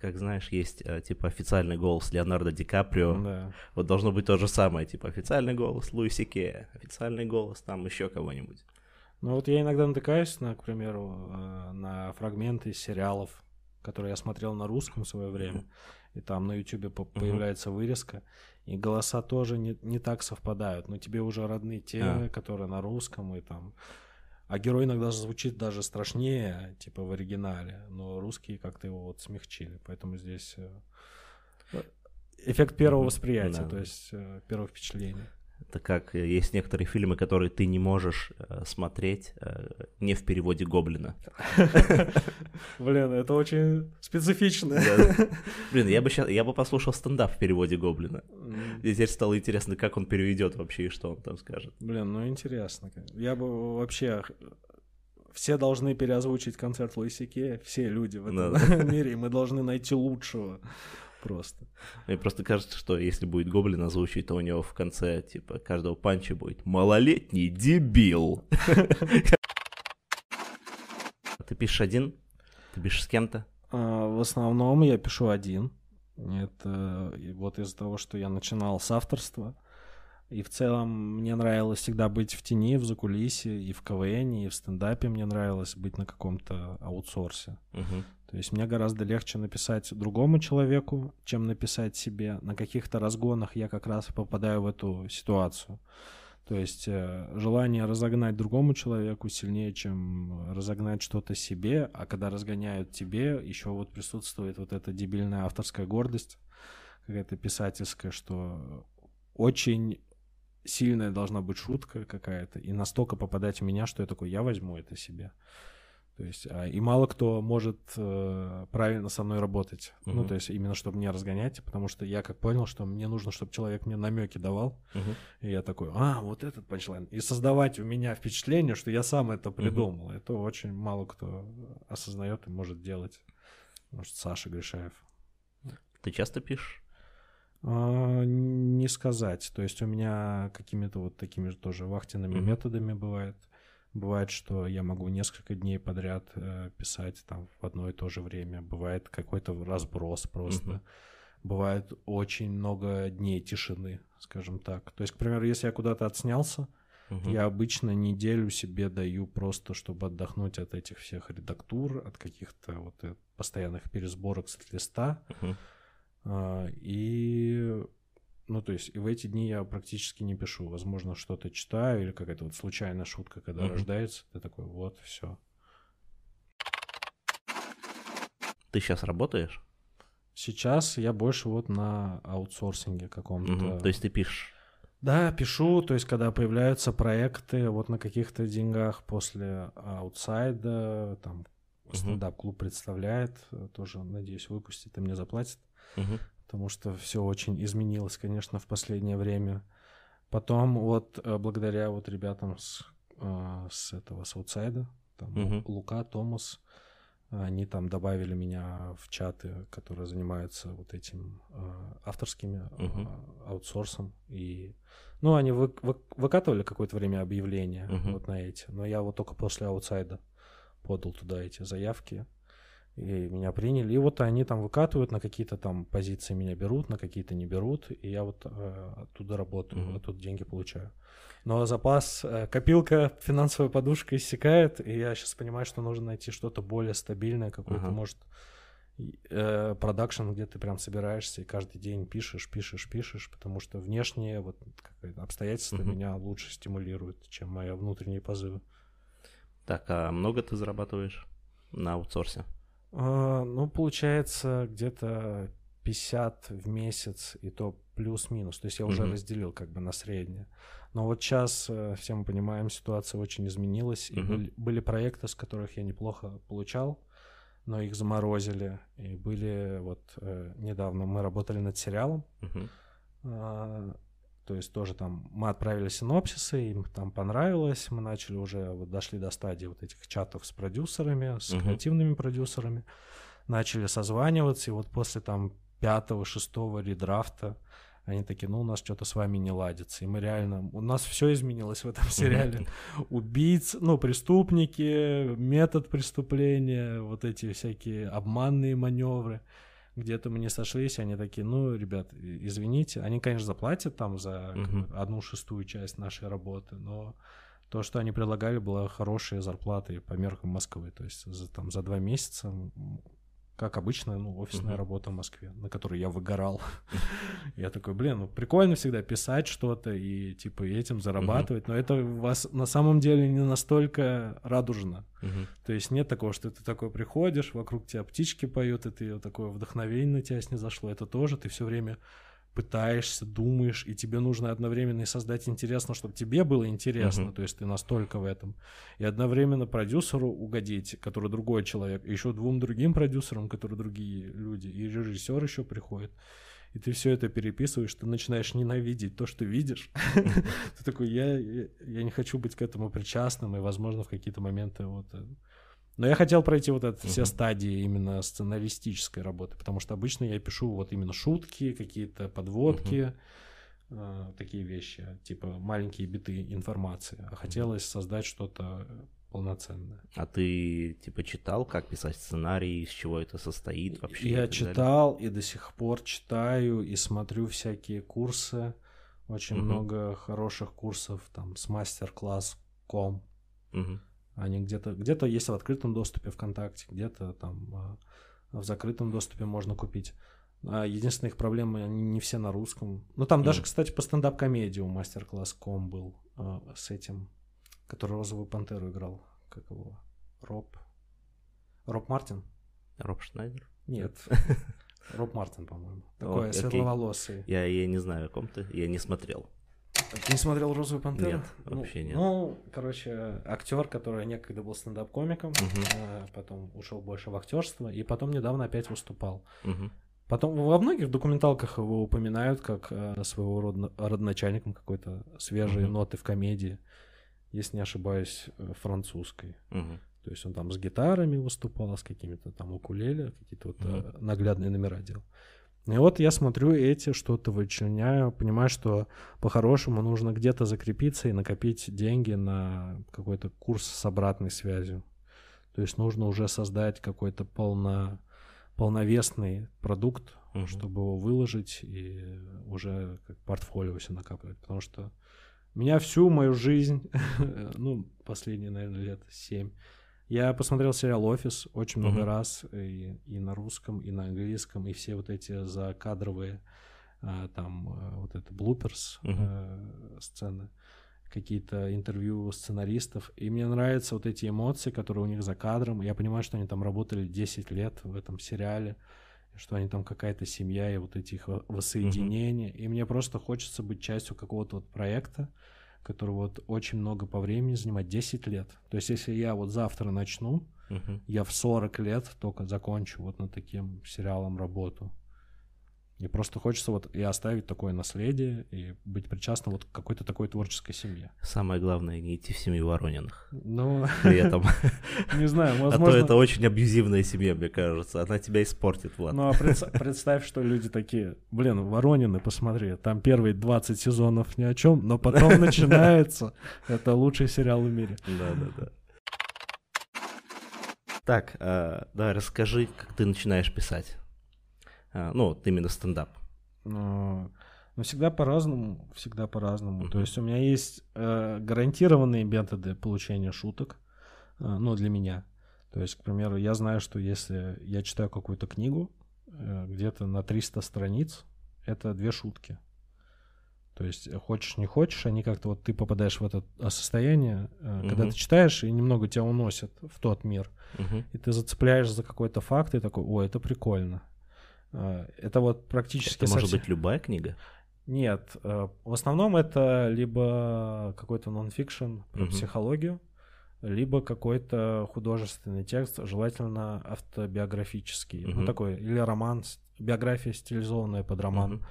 Как знаешь, есть э, типа официальный голос Леонардо Ди Каприо. Да. Вот должно быть то же самое, типа официальный голос Луиси Кея, официальный голос там еще кого-нибудь. Ну, вот я иногда натыкаюсь, на, к примеру, э, на фрагменты сериалов, которые я смотрел на русском в свое время, и там на по- появляется вырезка, и голоса тоже не, не так совпадают, но тебе уже родны те, А. которые на русском, и там... А герой иногда звучит даже страшнее, типа в оригинале, но русские как-то его вот смягчили, поэтому здесь э, эффект первого восприятия, Да. то есть э, первое впечатление. Это как э, есть некоторые фильмы, которые ты не можешь э, смотреть э, не в переводе Гоблина. *laughs* Блин, это очень специфично. Блин, я бы сейчас, я бы послушал стендап в переводе Гоблина. М, И теперь стало интересно, как он переведет вообще и что он там скажет. Блин, ну интересно. Я бы вообще... Все должны переозвучить концерт Луиси Кея, все люди в этом *laughs* мире, и мы должны найти лучшего просто. Мне просто кажется, что если будет Гоблин озвучить, то у него в конце, типа, каждого панча будет «Малолетний дебил». Ты пишешь один? Ты пишешь с кем-то? А, в основном я пишу один. Это вот из-за того, что я начинал с авторства, и в целом мне нравилось всегда быть в тени, в закулисе, и в КВН, и в стендапе мне нравилось быть на каком-то аутсорсе. Мгм. То есть мне гораздо легче написать другому человеку, чем написать себе. На каких-то разгонах я как раз попадаю в эту ситуацию. То есть э, желание разогнать другому человеку сильнее, чем разогнать что-то себе, а когда разгоняют тебе, еще вот присутствует вот эта дебильная авторская гордость, какая-то писательская, что очень сильная должна быть шутка какая-то, и настолько попадать в меня, что я такой, я возьму это себе. То есть, а, и мало кто может э, правильно со мной работать. Ну, Мгм. то есть, именно чтобы меня разгонять, потому что я как понял, что мне нужно, чтобы человек мне намеки давал. Мгм. И я такой, а, вот этот панчлайн. И создавать у меня впечатление, что я сам это придумал. Это очень мало кто осознает и может делать. Может, Саша Гришаев. Ты часто пишешь? А, не сказать. То есть у меня какими-то вот такими же тоже вахтенными Мгм. методами бывает. Бывает, что я могу несколько дней подряд э, писать там в одно и то же время. Бывает какой-то разброс просто. Мгм. Бывает очень много дней тишины, скажем так. То есть, к примеру, если я куда-то отснялся, Мгм. я обычно неделю себе даю просто, чтобы отдохнуть от этих всех редактур, от каких-то вот э, постоянных пересборок с листа. Мгм. А, И, ну, то есть, и в эти дни я практически не пишу. Возможно, что-то читаю или какая-то вот случайная шутка, когда Мгм. рождается, ты такой, вот, все. Ты сейчас работаешь? Сейчас я больше вот на аутсорсинге каком-то. Мгм. То есть ты пишешь? Да, пишу, то есть, когда появляются проекты вот на каких-то деньгах после аутсайда, там, стендап-клуб представляет, тоже, надеюсь, выпустит и мне заплатит. Мгм. Потому что все очень изменилось, конечно, в последнее время. Потом вот э, благодаря вот ребятам с, э, с этого с аутсайда, там Мгм. Лука, Томас, они там добавили меня в чаты, которые занимаются вот этим э, авторскими Мгм. аутсорсом. И, ну, они вы- вы- выкатывали какое-то время объявления Мгм. вот на эти, но я вот только после аутсайда подал туда эти заявки. И меня приняли. И вот они там выкатывают, на какие-то там позиции меня берут, на какие-то не берут. И я вот э, оттуда работаю, Мгм. оттуда деньги получаю. Но запас, э, копилка, финансовая подушка иссякает. И я сейчас понимаю, что нужно найти что-то более стабильное, какой-то, Ага. может, э, продакшн, где ты прям собираешься и каждый день пишешь, пишешь, пишешь, потому что внешние вот обстоятельства Мгм. меня лучше стимулируют, чем мои внутренние позывы. Так, а много ты зарабатываешь на аутсорсе? А, ну, получается, где-то 50 в месяц, и то плюс-минус. То есть я уже Мгм. разделил как бы на среднее. Но вот сейчас, э, все мы понимаем, ситуация очень изменилась. И Мгм. были, были проекты, с которых я неплохо получал, но их заморозили. И были вот э, недавно мы работали над сериалом. Мгм. То есть тоже там мы отправили синопсисы, им там понравилось, мы начали уже, вот дошли до стадии вот этих чатов с продюсерами, с Мгм. креативными продюсерами, начали созваниваться, и вот после там пятого, шестого редрафта они такие, ну, у нас что-то с вами не ладится. И мы реально, у нас все изменилось в этом сериале. Убийц, ну, преступники, метод преступления, вот эти всякие обманные маневры. Где-то мы не сошлись, они такие, ну, ребят, извините. Они, конечно, заплатят там за бы, одну шестую часть нашей работы, но то, что они предлагали, была хорошие зарплаты по меркам Москвы. То есть за, там, за два месяца, как обычно, ну, офисная Мгм. работа в Москве, на которой я выгорал. *laughs* Я такой, блин, ну прикольно всегда писать что-то и типа этим зарабатывать, но это вас на самом деле не настолько радужно. Мгм. То есть нет такого, что ты такой приходишь, вокруг тебя птички поют, и ты такое вдохновение на тебя снизошло. Это тоже ты все время пытаешься, думаешь, и тебе нужно одновременно и создать интересно, чтобы тебе было интересно, Мгм. то есть ты настолько в этом, и одновременно продюсеру угодить, который другой человек, и еще двум другим продюсерам, которые другие люди, и режиссер еще приходит. И ты все это переписываешь, ты начинаешь ненавидеть то, что видишь. *laughs* Ты такой, я, не хочу быть к этому причастным, и, возможно, в какие-то моменты вот... Но я хотел пройти вот это все стадии именно сценаристической работы, потому что обычно я пишу вот именно шутки, какие-то подводки, э, такие вещи, типа маленькие биты информации. А хотелось создать что-то полноценная. А ты, типа, читал, как писать сценарий, из чего это состоит вообще? Я читал и до сих пор читаю и смотрю всякие курсы. Очень угу. много хороших курсов там с мастер-класс.com. Угу. Они где-то где-то есть в открытом доступе ВКонтакте, где-то там а, в закрытом доступе можно купить. А единственная их проблема, они не все на русском. Ну, там mm. даже, кстати, по стендап-комедии у мастер-класс ком был э, с этим, который Розовую Пантеру играл. Как его? Роб? Роб Мартин? Роб Шнайдер? Нет. Роб Мартин, по-моему. Такой светловолосый. Я, я не знаю, о ком ты. Я не смотрел. Ты не смотрел Розовую Пантеру? Нет, ну, вообще нет. Ну, короче, актер, который некогда был стендап-комиком, угу. потом ушел больше в актерство, и потом недавно опять выступал. Угу. Потом во многих документалках его упоминают как э, своего рода родоначальником какой-то свежие mm-hmm. ноты в комедии, если не ошибаюсь, э, французской. Mm-hmm. То есть он там с гитарами выступал, с какими-то там укулеле, какие-то вот mm-hmm. наглядные номера делал. И вот я смотрю эти, что-то вычленяю, понимаю, что по-хорошему нужно где-то закрепиться и накопить деньги на какой-то курс с обратной связью. То есть нужно уже создать какой-то полно полновесный продукт, угу. чтобы его выложить и уже как портфолио все накапливать. Потому что меня всю мою жизнь, *laughs* ну, последние, наверное, лет семь, я посмотрел сериал «Офис» очень много раз, и, и на русском, и на английском, и все вот эти закадровые а, там а, вот это блуперс uh сцены какие-то интервью сценаристов, и мне нравятся вот эти эмоции, которые у них за кадром. Я понимаю, что они там работали 10 лет в этом сериале, что они там какая-то семья и вот эти их воссоединения. Mm-hmm. И мне просто хочется быть частью какого-то вот проекта, который вот очень много по времени занимает, 10 лет. То есть если я вот завтра начну, mm-hmm. я в 40 лет только закончу вот над таким сериалом работу. И просто хочется вот и оставить такое наследие, и быть причастным вот к какой-то такой творческой семье. Самое главное, не идти в семью Ворониных. Ну, при этом. *laughs* Не знаю, возможно... А то это очень абьюзивная семья, мне кажется. Она тебя испортит, Влад. Ну, а *laughs* представь, что люди такие, блин, Воронины, посмотри, там первые 20 сезонов ни о чем, но потом начинается. Это лучший сериал в мире. Да, да, да. Так, а, да, расскажи, как ты начинаешь писать. А, ну, вот именно стендап? Ну, ну, всегда по-разному, всегда по-разному. Uh-huh. То есть у меня есть э, гарантированные методы получения шуток, э, ну, для меня. То есть, к примеру, я знаю, что если я читаю какую-то книгу, э, где-то на 300 страниц, это две шутки. То есть, хочешь, не хочешь, они как-то вот ты попадаешь в это а, состояние, uh-huh. когда ты читаешь, и немного тебя уносят в тот мир. Uh-huh. И ты зацепляешь за какой-то факт, и такой, о, это прикольно. А, это вот практически... Это может быть любая книга? Нет, э, в основном это либо какой-то нон-фикшн про угу. психологию, либо какой-то художественный текст, желательно автобиографический, угу. ну такой, или роман, биография стилизованная под роман. Угу.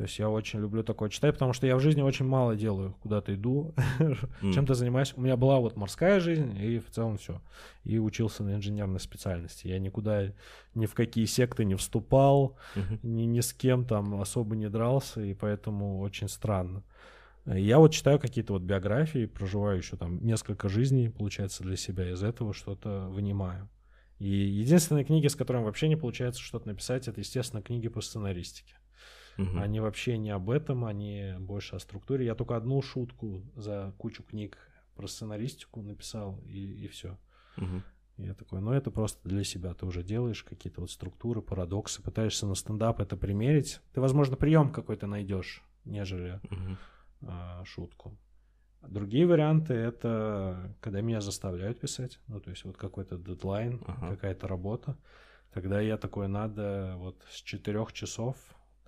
То есть я очень люблю такое читать, потому что я в жизни очень мало делаю, куда-то иду, *laughs* mm. чем-то занимаюсь. У меня была вот морская жизнь, и в целом все. И учился на инженерной специальности. Я никуда, ни в какие секты не вступал, mm-hmm. ни, ни с кем там особо не дрался, и поэтому очень странно. Я вот читаю какие-то вот биографии, проживаю еще там несколько жизней, получается, для себя, из этого что-то вынимаю. И единственные книги, с которыми вообще не получается что-то написать, это, естественно, книги по сценаристике. Угу. Они вообще не об этом, они больше о структуре. Я только одну шутку за кучу книг про сценаристику написал, и, и все. Угу. Я такой, ну это просто для себя. Ты уже делаешь какие-то вот структуры, парадоксы, пытаешься на стендап это примерить. Ты, возможно, прием какой-то найдешь, нежели угу. а, шутку. Другие варианты это когда меня заставляют писать, ну то есть вот какой-то дедлайн, ага. какая-то работа. Тогда я такой, надо вот с четырех часов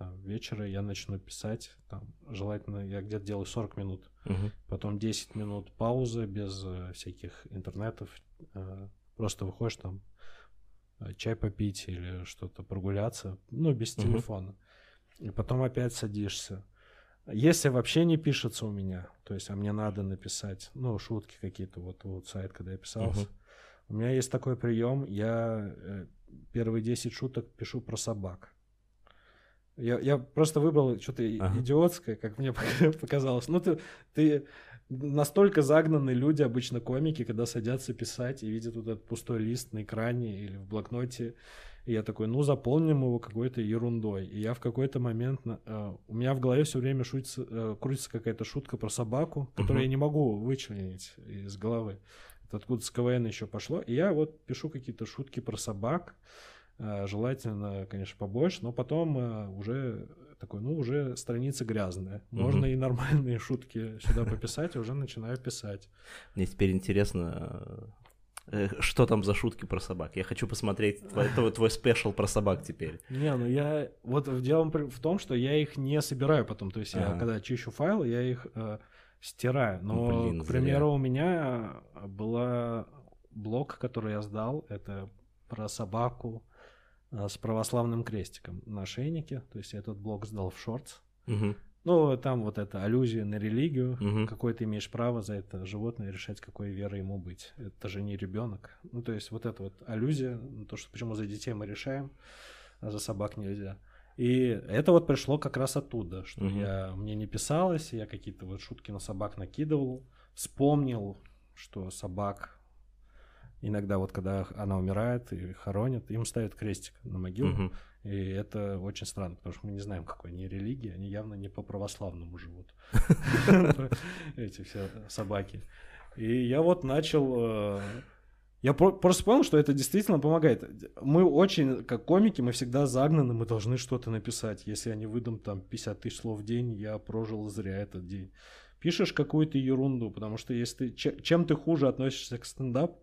там, вечера я начну писать, там, желательно я где-то делаю 40 минут, угу. потом 10 минут паузы без э, всяких интернетов, э, просто выходишь там э, чай попить или что-то прогуляться, ну, без угу. телефона, и потом опять садишься. Если вообще не пишется у меня, то есть, а мне надо написать, ну, шутки какие-то, вот, вот сайт, когда я писался, угу. у меня есть такой прием, я первые 10 шуток пишу про собак. Я, я просто выбрал что-то ага. идиотское, как мне *laughs* показалось. Ну, ты, ты настолько загнанные люди, обычно комики, когда садятся писать и видят вот этот пустой лист на экране или в блокноте, и я такой, ну, заполним его какой-то ерундой. И я в какой-то момент... Э, у меня в голове все время шутится, э, крутится какая-то шутка про собаку, которую uh-huh. я не могу вычленить из головы. Это откуда с КВН еще пошло. И я вот пишу какие-то шутки про собак. Э, желательно, конечно, побольше, но потом э, уже такой, ну, уже страница грязная. Можно uh-huh. и нормальные *laughs* шутки сюда пописать, и уже начинаю писать. Мне теперь интересно, Э, что там за шутки про собак? Я хочу посмотреть твой, твой, твой спешл про собак теперь. Не, ну я... Вот дело в том, что я их не собираю потом. То есть ага. я, когда чищу файлы, я их э, стираю. Но, ну, Блин, к примеру, зря. у меня была блог, который я сдал. Это про собаку э, с православным крестиком на шейнике. То есть я этот блог сдал в шортс. Угу. Ну, там вот это аллюзия на религию, угу. какое ты имеешь право за это животное решать, какой верой ему быть. Это же не ребенок. Ну, то есть вот эта вот аллюзия, то, что почему за детей мы решаем, а за собак нельзя. И это вот пришло как раз оттуда, что угу. я мне не писалось, я какие-то вот шутки на собак накидывал, вспомнил, что собак иногда вот когда она умирает и хоронят, им ставят крестик на могилу. Угу. И это очень странно, потому что мы не знаем, какой они религии, они явно не по православному живут. *laughs* Эти все собаки. И я вот начал... Э, я просто понял, что это действительно помогает. Мы очень, как комики, мы всегда загнаны, мы должны что-то написать. Если я не выдам там 50 тысяч слов в день, я прожил зря этот день. Пишешь какую-то ерунду, потому что если ты, чем ты хуже относишься к стендапу,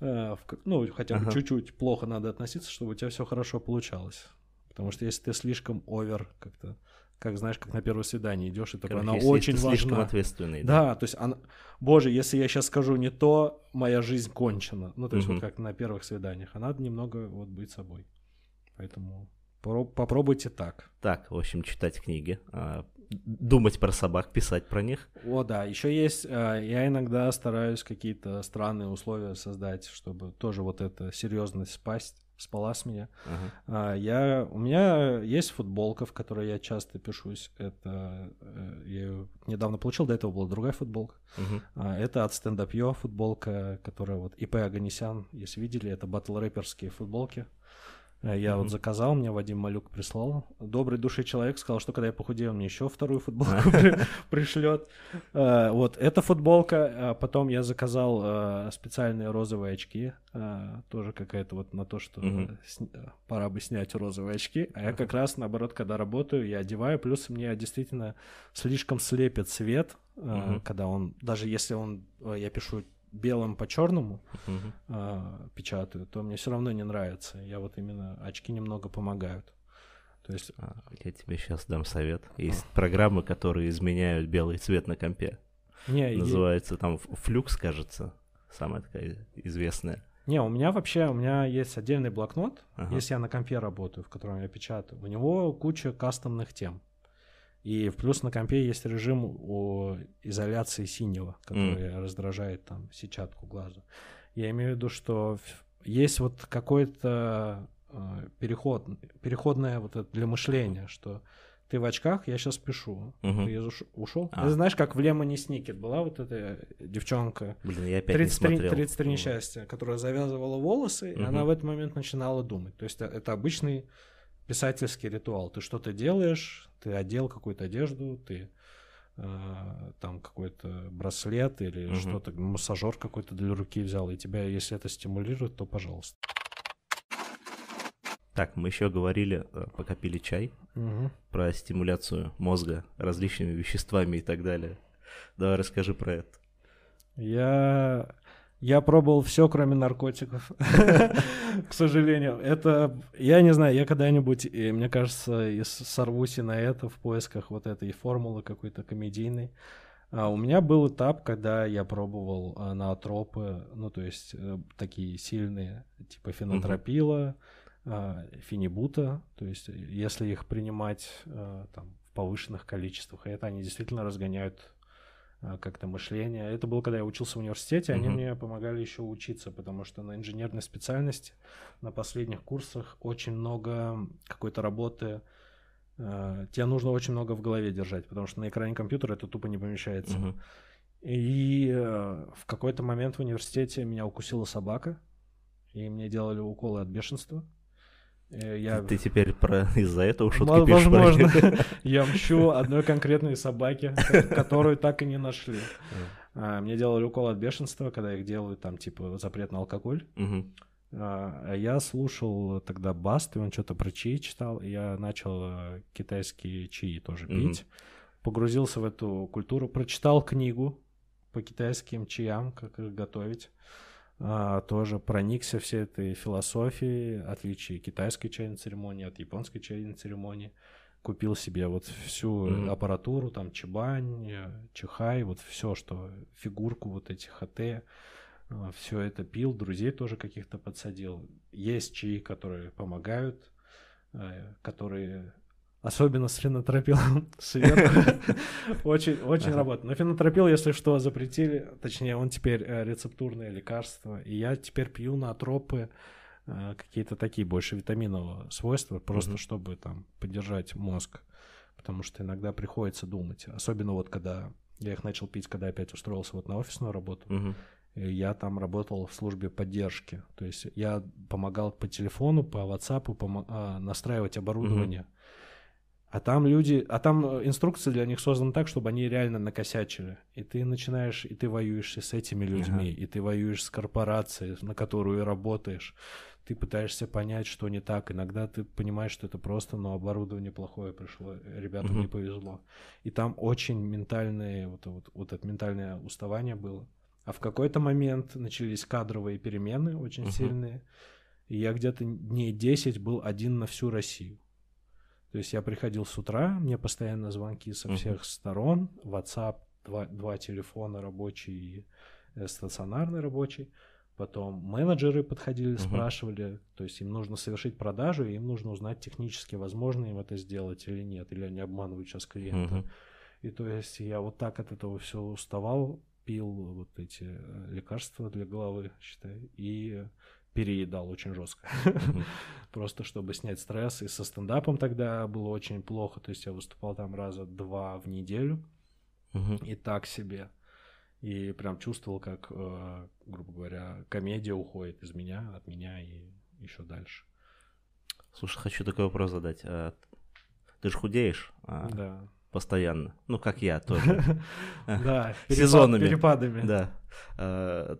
ну, хотя бы ага. чуть-чуть плохо надо относиться, чтобы у тебя все хорошо получалось. Потому что если ты слишком овер как-то, как знаешь, как на первое свидание идешь, и такой, она если очень ты важна. слишком ответственный. Да, да то есть она, боже, если я сейчас скажу не то, моя жизнь кончена. Ну, то есть угу. вот как на первых свиданиях. А надо немного вот быть собой. Поэтому попробуйте так. Так, в общем, читать книги, а, думать про собак, писать про них. О, да, еще есть, а, я иногда стараюсь какие-то странные условия создать, чтобы тоже вот эта серьезность спасть, спала с меня. Uh-huh. Я, у меня есть футболка, в которой я часто пишусь. Это э, я ее недавно получил, до этого была другая футболка. Uh-huh. Это от Stand Up Yo футболка, которая вот ИП Аганесян, если видели, это батл рэперские футболки. Э, я mm-hmm. вот заказал, мне Вадим Малюк прислал. Добрый души человек сказал, что когда я похудею, он мне еще вторую футболку *laughs* пришлет. Э, вот, эта футболка. А потом я заказал э, специальные розовые очки. Тоже какая-то вот на то, что пора бы снять розовые очки. А я как *laughs* раз, наоборот, когда работаю, я одеваю. Плюс мне действительно слишком слепит свет, когда он, даже если он, я пишу белым по черному а, печатаю, то мне все равно не нравится. Я вот именно очки немного помогают. То есть... А, я тебе сейчас дам совет. Есть а. программы, которые изменяют белый цвет на компе. Не, Называется и... там флюкс, кажется, самая такая известная. Не, у меня вообще, у меня есть отдельный блокнот, ага. если я на компе работаю, в котором я печатаю. У него куча кастомных тем. И в плюс на компе есть режим о изоляции синего, который mm. раздражает там сетчатку глаза. Я имею в виду, что есть вот какой-то э, переход, переходное вот это для мышления, что ты в очках, я сейчас пишу. Uh-huh. Ты ушел. А. Ты знаешь, как в Лемоне Сникет была вот эта девчонка. Блин, я опять 33, не смотрел. 33 несчастья, которая завязывала волосы, uh-huh. и она в этот момент начинала думать. То есть э, это обычный писательский ритуал. Ты что-то делаешь, ты одел какую-то одежду, ты э, там какой-то браслет или угу. что-то, массажер какой-то для руки взял, и тебя, если это стимулирует, то пожалуйста. Так, мы еще говорили, э, пока пили чай, угу. про стимуляцию мозга различными веществами и так далее. Давай расскажи про это. Я я пробовал все, кроме наркотиков, *laughs* к сожалению. Это, я не знаю, я когда-нибудь, мне кажется, сорвусь и на это в поисках вот этой формулы какой-то комедийной. А у меня был этап, когда я пробовал а, наотропы, ну, то есть э, такие сильные, типа фенотропила, а, фенибута, то есть если их принимать там в повышенных количествах, это они действительно разгоняют как-то мышление. Это было, когда я учился в университете, они uh-huh. мне помогали еще учиться, потому что на инженерной специальности на последних курсах очень много какой-то работы. Uh, тебе нужно очень много в голове держать, потому что на экране компьютера это тупо не помещается. Uh-huh. И э, в какой-то момент в университете меня укусила собака, и мне делали уколы от бешенства. Э, я... Ты, теперь про *laughs* из-за этого шутки Возможно. пишешь? Возможно. *laughs* Я мщу одной конкретной собаке, которую так и не нашли. А, мне делали укол от бешенства, когда их делают там типа запрет на алкоголь. А, а я слушал тогда Баст, и он что-то про чаи читал, и я начал э, китайские чаи тоже пить. Погрузился в эту культуру, прочитал книгу по китайским чаям, как их готовить. А, тоже проникся всей этой философией, отличие китайской чайной церемонии от японской чайной церемонии. Купил себе вот всю mm-hmm. аппаратуру, там чебань, чихай, вот все, что фигурку вот этих хате, все это пил, друзей тоже каких-то подсадил. Есть чаи, которые помогают, э, которые Особенно с фенотропилом *laughs* сверху. *laughs* Очень, очень работает. Но фенотропил, если что, запретили. Точнее, он теперь э, рецептурное лекарство. И я теперь пью на тропы э, какие-то такие больше витаминового свойства, просто чтобы там поддержать мозг. Потому что иногда приходится думать. Особенно вот когда я их начал пить, когда опять устроился вот на офисную работу. Я там работал в службе поддержки. То есть я помогал по телефону, по WhatsApp пом- настраивать оборудование. Uh-huh а там люди, а там э, инструкция для них создана так, чтобы они реально накосячили. И ты начинаешь, и ты воюешь и с этими людьми, ага. и ты воюешь с корпорацией, на которую работаешь. Ты пытаешься понять, что не так. Иногда ты понимаешь, что это просто, но оборудование плохое пришло, ребятам угу. не повезло. И там очень ментальное, вот, вот, вот это ментальное уставание было. А в какой-то момент начались кадровые перемены очень угу. сильные. И я где-то дней 10 был один на всю Россию. То есть я приходил с утра, мне постоянно звонки со всех uh-huh. сторон, WhatsApp, два, два телефона рабочий и э, стационарный рабочий. Потом менеджеры подходили, uh-huh. спрашивали, то есть им нужно совершить продажу, и им нужно узнать технически, возможно им это сделать или нет, или они обманывают сейчас клиента. Uh-huh. И то есть я вот так от этого все уставал, пил вот эти э, лекарства для головы, считай, и переедал очень жестко. *laughs* Просто чтобы снять стресс. И со стендапом тогда было очень плохо. То есть я выступал там раза два в неделю. И так себе. И прям чувствовал, как, э, грубо говоря, комедия уходит из меня, от меня и еще дальше. Слушай, хочу такой вопрос задать. А, ты же худеешь? А, да. Постоянно. Ну, как я тоже. *laughs* Да, *laughs* сезонами. Перепадами. Да.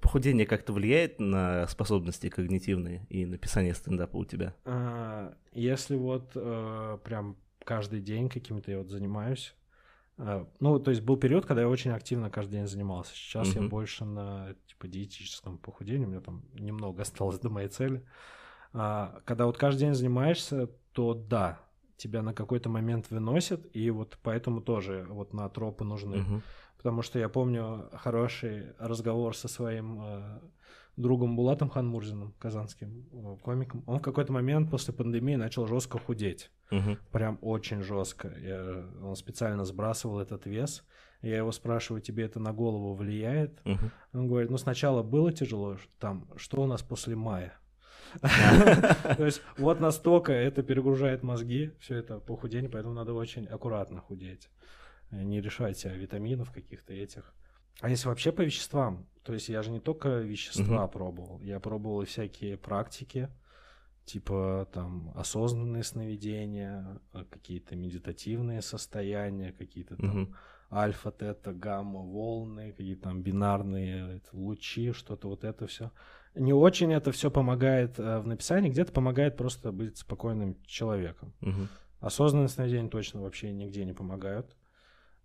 Похудение как-то влияет на способности когнитивные и написание стендапа у тебя? А, если вот э, прям каждый день каким-то я вот занимаюсь, э, ну, то есть был период, когда я очень активно каждый день занимался. Сейчас uh-huh. я больше на типа диетическом похудении, у меня там немного осталось до моей цели. А, когда вот каждый день занимаешься, то да, тебя на какой-то момент выносят, и вот поэтому тоже вот на тропы нужны. Uh-huh потому что я помню хороший разговор со своим э, другом Булатом Ханмурзиным, казанским э, комиком. Он в какой-то момент после пандемии начал жестко худеть. Угу. Прям очень жестко. Я, он специально сбрасывал этот вес. Я его спрашиваю, тебе это на голову влияет? Угу. Он говорит, ну сначала было тяжело, там, что у нас после мая? *laughs* То есть вот настолько это перегружает мозги, все это похудение, поэтому надо очень аккуратно худеть. Не решать витаминов каких-то этих. А если вообще по веществам, то есть я же не только вещества угу. пробовал, я пробовал и всякие практики, типа там осознанные сновидения, э, какие-то медитативные состояния, какие-то там угу. альфа, тета, гамма, волны, какие-то там бинарные лучи, что-то вот это все. Не очень это все помогает э, в написании, где-то помогает просто быть спокойным человеком. Угу. Осознанные сновидения точно вообще нигде не помогают.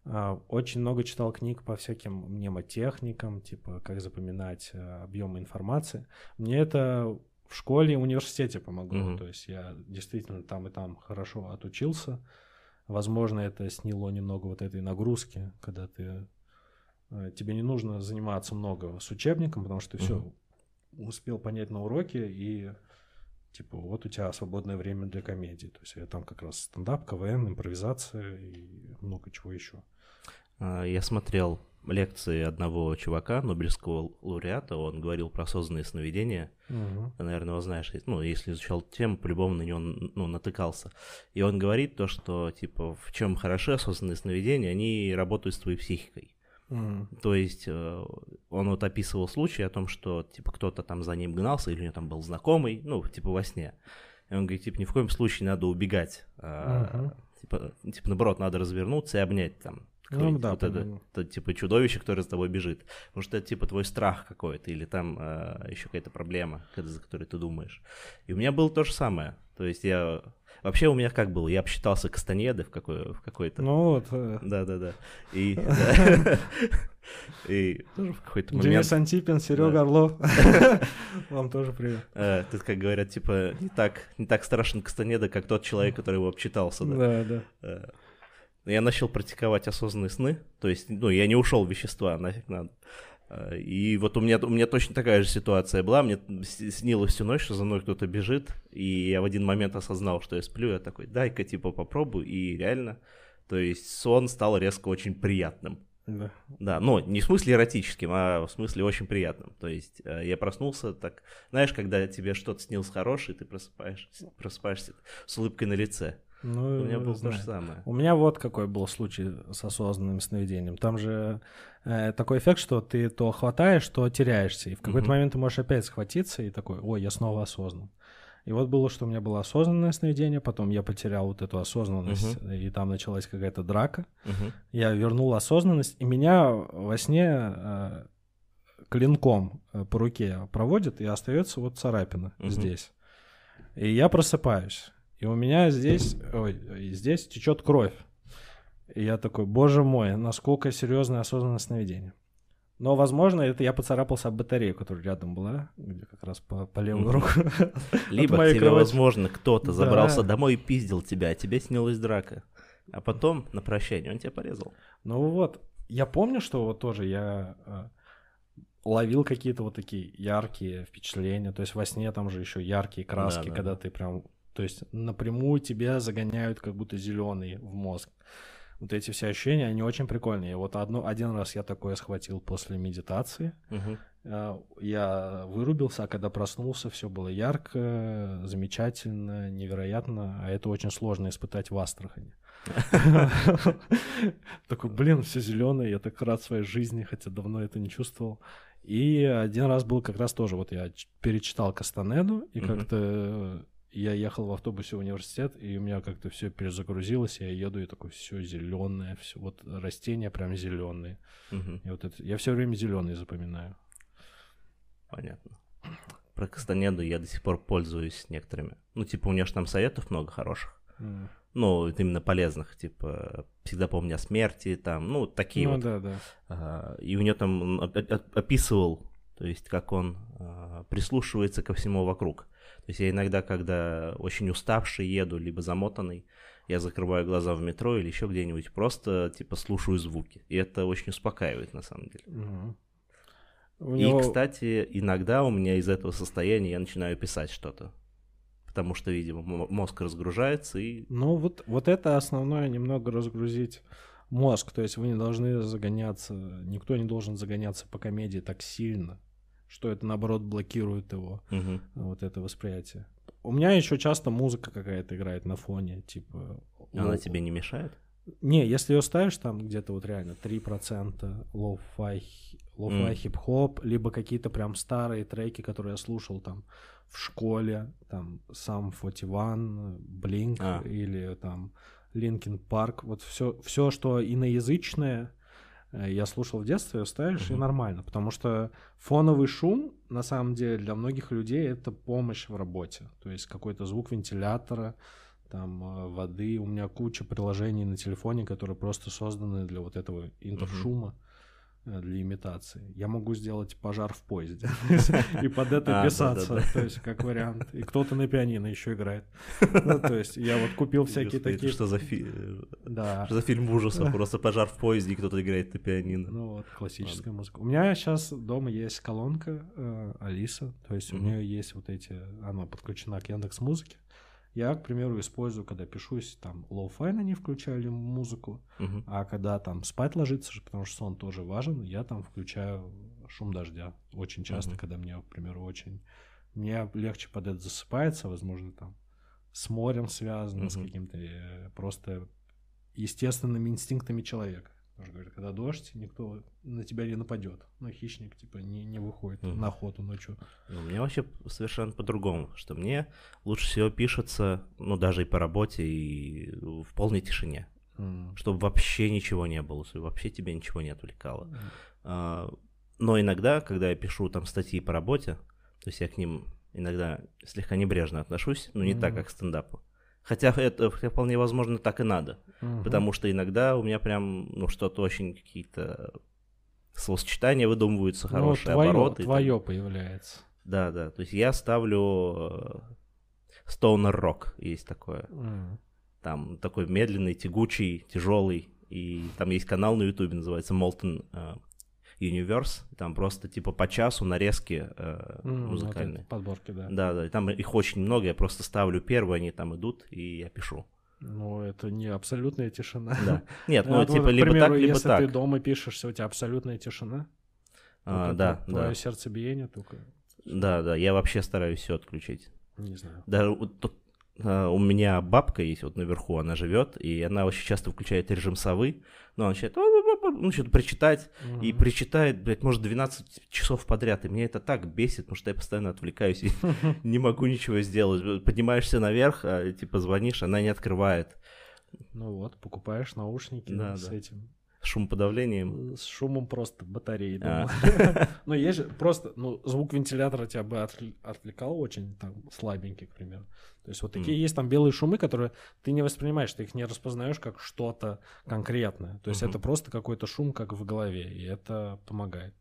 А, очень много читал книг по всяким мнемотехникам, типа как запоминать э, объемы информации. Мне это в школе и университете помогло. Mm-hmm. То есть я действительно там и там хорошо отучился. Возможно, это сняло немного вот этой нагрузки, когда ты э, тебе не нужно заниматься много с учебником, потому что ты mm-hmm. все успел понять на уроке и типа вот у тебя свободное время для комедии. То есть я там как раз стендап, КВН, импровизация и много чего еще. А, я смотрел лекции одного чувака, Нобелевского лауреата, он говорил про осознанные сновидения. Угу. Ты, наверное, его знаешь. Ну, если изучал тему, по-любому на него ну, натыкался. И он говорит то, что, типа, в чем хороши осознанные сновидения, они работают с твоей психикой. То есть э, он вот описывал случай о том, что типа кто-то там за ним гнался, или у него там был знакомый, ну, типа во сне. И он говорит, типа, ни в коем случае надо убегать. Мгм. типа, типа, наоборот, надо развернуться и обнять там какое-нибудь да, вот это, это, типа чудовище, которое за тобой бежит. Потому что это типа твой страх какой-то, или там еще какая-то проблема, за которой ты думаешь. И у меня было то же самое. То есть я... Вообще у меня как было? Я обсчитался Кастанеды в, какой, в какой-то... Ну вот, э, *laughs* Да, да, да. И, и тоже в какой-то момент, Денис Антипин, Серега Да. Орлов. *laughs* Вам тоже привет. э, тут, как говорят, типа, не так, не так страшен Кастанеда, как тот человек, который его обчитался, да. Да, да. Э, Я начал практиковать осознанные сны, то есть, ну, я не ушел в вещества, нафиг надо. Э, И вот у меня, у меня точно такая же ситуация была, мне снилось всю ночь, что за мной кто-то бежит, и я в один момент осознал, что я сплю, я такой, дай-ка, типа, попробую, и реально, то есть сон стал резко очень приятным. Да. Да, но не в смысле эротическим, а в смысле очень приятным. То есть э, я проснулся так, знаешь, когда тебе что-то снилось хорошее, ты просыпаешься, просыпаешься с улыбкой на лице. Ну, У меня было то знаю. же самое. У меня вот какой был случай с осознанным сновидением. Там же э, такой эффект, что ты то хватаешь, то теряешься. И в какой-то Мгм. момент ты можешь опять схватиться и такой, ой, я снова осознан. И вот было, что у меня было осознанное сновидение, потом я потерял вот эту осознанность, и там началась какая-то драка. Мгм. Я вернул осознанность, и меня во сне э, клинком э, по руке проводит, и остается вот царапина Мгм. здесь. И я просыпаюсь, и у меня здесь, ой, здесь течет кровь. И я такой, боже мой, насколько серьезное осознанное сновидение. Но, возможно, это я поцарапался об батарею, которая рядом была, где как раз по, по левую руку. *laughs* Либо тебе, кровати. возможно, кто-то Да. забрался домой и пиздил тебя, а тебе снилась драка. А потом на прощание он тебя порезал. Ну вот, я помню, что вот тоже я э, ловил какие-то вот такие яркие впечатления. То есть во сне там же еще яркие краски, Да-да-да. когда ты прям, то есть напрямую тебя загоняют как будто зеленый в мозг. Вот эти все ощущения, они очень прикольные. Вот одно, один раз я такое схватил после медитации. Э, Я вырубился, а когда проснулся, все было ярко, замечательно, невероятно. А это очень сложно испытать в Астрахани. *laughs* Такой, блин, все зеленое, я так рад своей жизни, хотя давно это не чувствовал. И один раз был как раз тоже, вот я перечитал Кастанеду, и как-то я ехал в автобусе в университет, и у меня как-то все перезагрузилось, я еду, и такой, все зеленое, все вот растения прям зеленые. Мгм. И вот это, я все время зеленый запоминаю. Понятно. Про Кастанеду я до сих пор пользуюсь некоторыми. Ну, типа, у него же там советов много хороших. М. Ну, это именно полезных, типа, всегда помни о смерти, там, ну, такие ну вот. да, да. А, И у него там описывал, то есть как он а, прислушивается ко всему вокруг. То есть я иногда, когда очень уставший еду, либо замотанный, я закрываю глаза в метро или еще где-нибудь, просто типа слушаю звуки. И это очень успокаивает на самом деле. Мгм. У И, него- кстати, иногда у меня из этого состояния я начинаю писать что-то. Потому что, видимо, мо- мозг разгружается и... Ну, вот, вот это основное, немного разгрузить мозг. То есть вы не должны загоняться, никто не должен загоняться по комедии так сильно, что это, наоборот, блокирует его, Мгм. вот это восприятие. У меня еще часто музыка какая-то играет на фоне, типа... Она lo- тебе не мешает? Не, если ее ставишь там где-то вот реально 3% lo-fi, lo-fi М. хип-хоп, либо какие-то прям старые треки, которые я слушал там в школе, там Sum 41, Blink А. или там Linkin Park, вот все, все, что иноязычное, я слушал в детстве, ставишь и Мгм. нормально, потому что фоновый шум, на самом деле, для многих людей это помощь в работе, то есть какой-то звук вентилятора, там э, воды. У меня куча приложений на телефоне, которые просто созданы для вот этого интершума, э, для имитации. Я могу сделать пожар в поезде *laughs* *laughs* и под это А, писаться, то есть как вариант. И кто-то на пианино еще играет. *laughs* Ну, то есть я вот купил всякие такие... Что за, фильм ужасов? Просто пожар в поезде, и кто-то играет на пианино. Ну вот, классическая музыка. У меня сейчас дома есть колонка э, Алиса, то есть у нее есть вот эти, она подключена к Яндекс Музыке. Я, к примеру, использую, когда пишусь, там, lo-fi на ней включаю или музыку, Мгм. а когда там спать ложиться потому что сон тоже важен, я там включаю шум дождя. Очень часто, Мгм. когда мне, к примеру, очень... Мне легче под это засыпается, возможно, там, с морем связано, с Мгм. каким-то э, просто естественными инстинктами человека. Потому что говорят, когда дождь, никто на тебя не нападет. Но хищник, типа, не, не выходит Мгм. на охоту ночью. Ну, мне вообще совершенно по-другому, что мне лучше всего пишется, ну, даже и по работе, и в полной тишине. М. Чтобы вообще ничего не было, чтобы вообще тебя ничего не отвлекало. М. А, Но иногда, когда я пишу там статьи по работе, то есть я к ним иногда слегка небрежно отношусь, но не так, Мгм. как к стендапу. Хотя это вполне возможно так и надо, Мгм. потому что иногда у меня прям, ну, что-то очень какие-то словосочетания выдумываются, Ну, хорошие твое, обороты. и так твое появляется. Да, да. То есть я ставлю э, Stoner Rock, есть такое. М. Там такой медленный, тягучий, тяжелый. И там есть канал на Ютубе, называется Molten э, Universe. Там просто типа по часу нарезки э, вот музыкальные. эти подборки, да. Да, да. И там их очень много. Я просто ставлю первые, они там идут, и я пишу. Ну, это не абсолютная тишина. Да. Нет, *laughs* ну вот, типа либо примеру, так, либо если так. ты дома пишешься, у тебя абсолютная тишина. А, только да, твое да. сердцебиение только, Да, да. Я вообще стараюсь все отключить. не знаю. Даже вот тут, у меня бабка есть вот наверху, она живет, и она очень часто включает режим совы, но она начинает ну, что-то причитать, и Мгм. причитает, блядь, может, 12 часов подряд, и меня это так бесит, потому что я постоянно отвлекаюсь и *laughs* не могу ничего сделать. Поднимаешься наверх, а, типа звонишь, она не открывает Ну вот, покупаешь наушники Да, с да. этим, шумоподавлением. с шумом просто батареи А. дома. *laughs* Ну, есть же просто, ну, звук вентилятора тебя бы отвл- отвлекал очень, там, слабенький, к примеру. То есть вот такие есть там белые шумы, которые ты не воспринимаешь, ты их не распознаешь как что-то конкретное. То есть это просто какой-то шум, как в голове, и это помогает.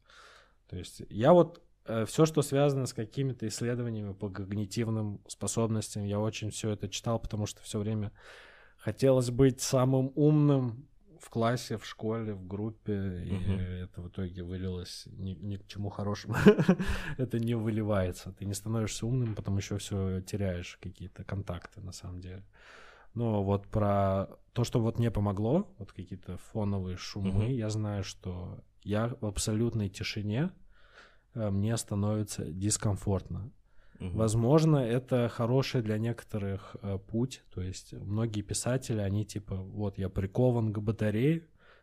То есть я вот все, что связано с какими-то исследованиями по когнитивным способностям, я очень все это читал, потому что все время хотелось быть самым умным в классе, в школе, в группе, и это в итоге вылилось ни, ни к чему хорошему. *laughs* это не выливается. Ты не становишься умным, потом еще все теряешь какие-то контакты на самом деле. Но вот про то, что вот мне помогло, вот какие-то фоновые шумы, я знаю, что я в абсолютной тишине, э, мне становится дискомфортно. Мгм. Возможно, это хороший для некоторых э, путь. То есть многие писатели, они типа, вот я прикован к батарее,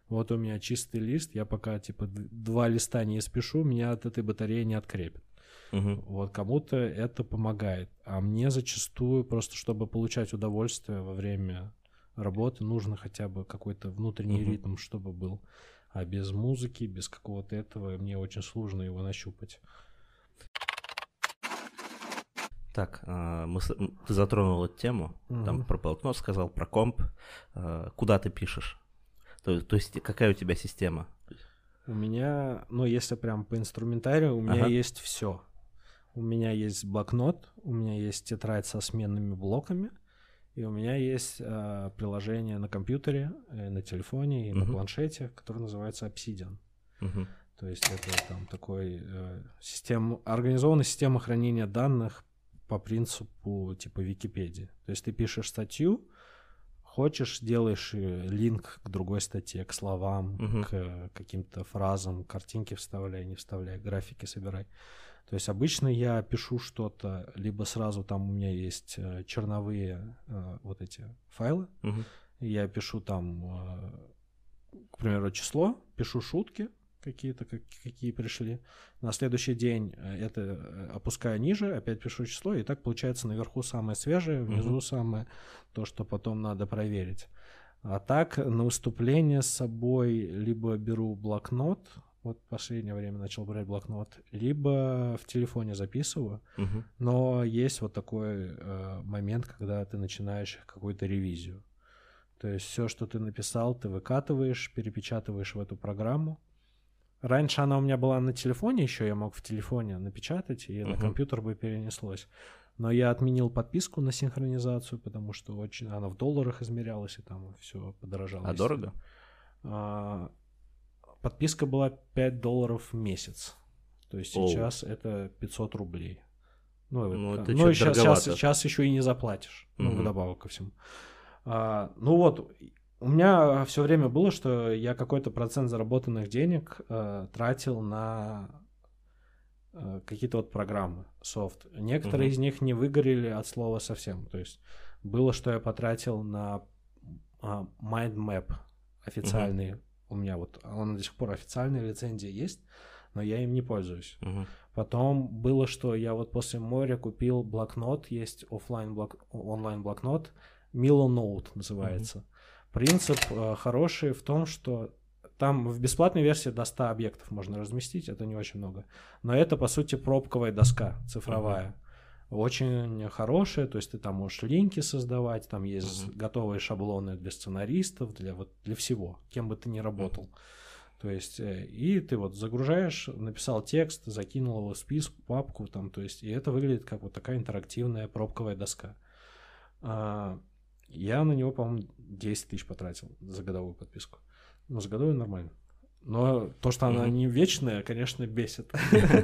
вот у меня чистый лист, я пока типа два листа не испишу, меня от этой батареи не открепит. Мгм. Вот кому-то это помогает. А мне зачастую просто, чтобы получать удовольствие во время работы, нужно хотя бы какой-то внутренний Мгм. ритм, чтобы был. А без музыки, без какого-то этого мне очень сложно его нащупать. Так, а, мы ты затронул эту тему, там Мгм. про блокнот сказал, про комп. А, Куда ты пишешь? То, то есть какая у тебя система? У меня, ну, если прям по инструментарию, у меня Ага. есть все. У меня есть блокнот, у меня есть тетрадь со сменными блоками, и у меня есть э, приложение на компьютере, э, на телефоне и на Мгм. планшете, которое называется Obsidian. Мгм. То есть это там такой э, система, организованная система хранения данных по принципу типа Википедии. То есть ты пишешь статью, хочешь, делаешь э, линк к другой статье, к словам, Мгм. к каким-то фразам, картинки вставляй, не вставляй, графики собирай. То есть обычно я пишу что-то, либо сразу там у меня есть э, черновые э, вот эти файлы, и я пишу там, к примеру, число, пишу шутки какие-то, как- какие пришли. На следующий день э, это э, опускаю ниже, опять пишу число, и так получается наверху самое свежее, внизу Мгм. самое то, что потом надо проверить. А так на выступление с собой либо беру блокнот, вот в последнее время начал брать блокнот, либо в телефоне записываю, Мгм. но есть вот такой э, момент, когда ты начинаешь какую-то ревизию. То есть все, что ты написал, ты выкатываешь, перепечатываешь в эту программу. Раньше она у меня была на телефоне еще, я мог в телефоне напечатать, и на Мгм. компьютер бы перенеслось. Но я отменил подписку на синхронизацию, потому что очень она в долларах измерялась, и там все подорожало. А дорого? А, подписка была 5 долларов в месяц. То есть Оу. сейчас это 500 рублей. Ну, Ну, это- ну, и сейчас, сейчас, сейчас еще и не заплатишь. Ну, Мгм. вдобавок ко всему. А, ну вот, у меня все время было, что я какой-то процент заработанных денег э, тратил на э, какие-то вот программы, софт. Некоторые Мгм. из них не выгорели от слова совсем. То есть было, что я потратил на а, mind map официальный у меня вот, он до сих пор официальная лицензия есть, но я им не пользуюсь. Мгм. Потом было, что я вот после моря купил блокнот, есть офлайн блок, онлайн блокнот, Milo Note называется. Принцип э, хороший в том, что там в бесплатной версии до 100 объектов можно разместить, это не очень много. Но это, по сути, пробковая доска цифровая. Очень хорошая, то есть ты там можешь линки создавать, там есть Мгм. готовые шаблоны для сценаристов, для, вот, для всего, кем бы ты ни работал. То есть, э, и ты вот загружаешь, написал текст, закинул его в список, папку, там, то есть, и это выглядит как вот такая интерактивная пробковая доска. Я на него, по-моему, 10 тысяч потратил за годовую подписку. Ну, за годовую нормально. Но то, что она не вечная, конечно, бесит.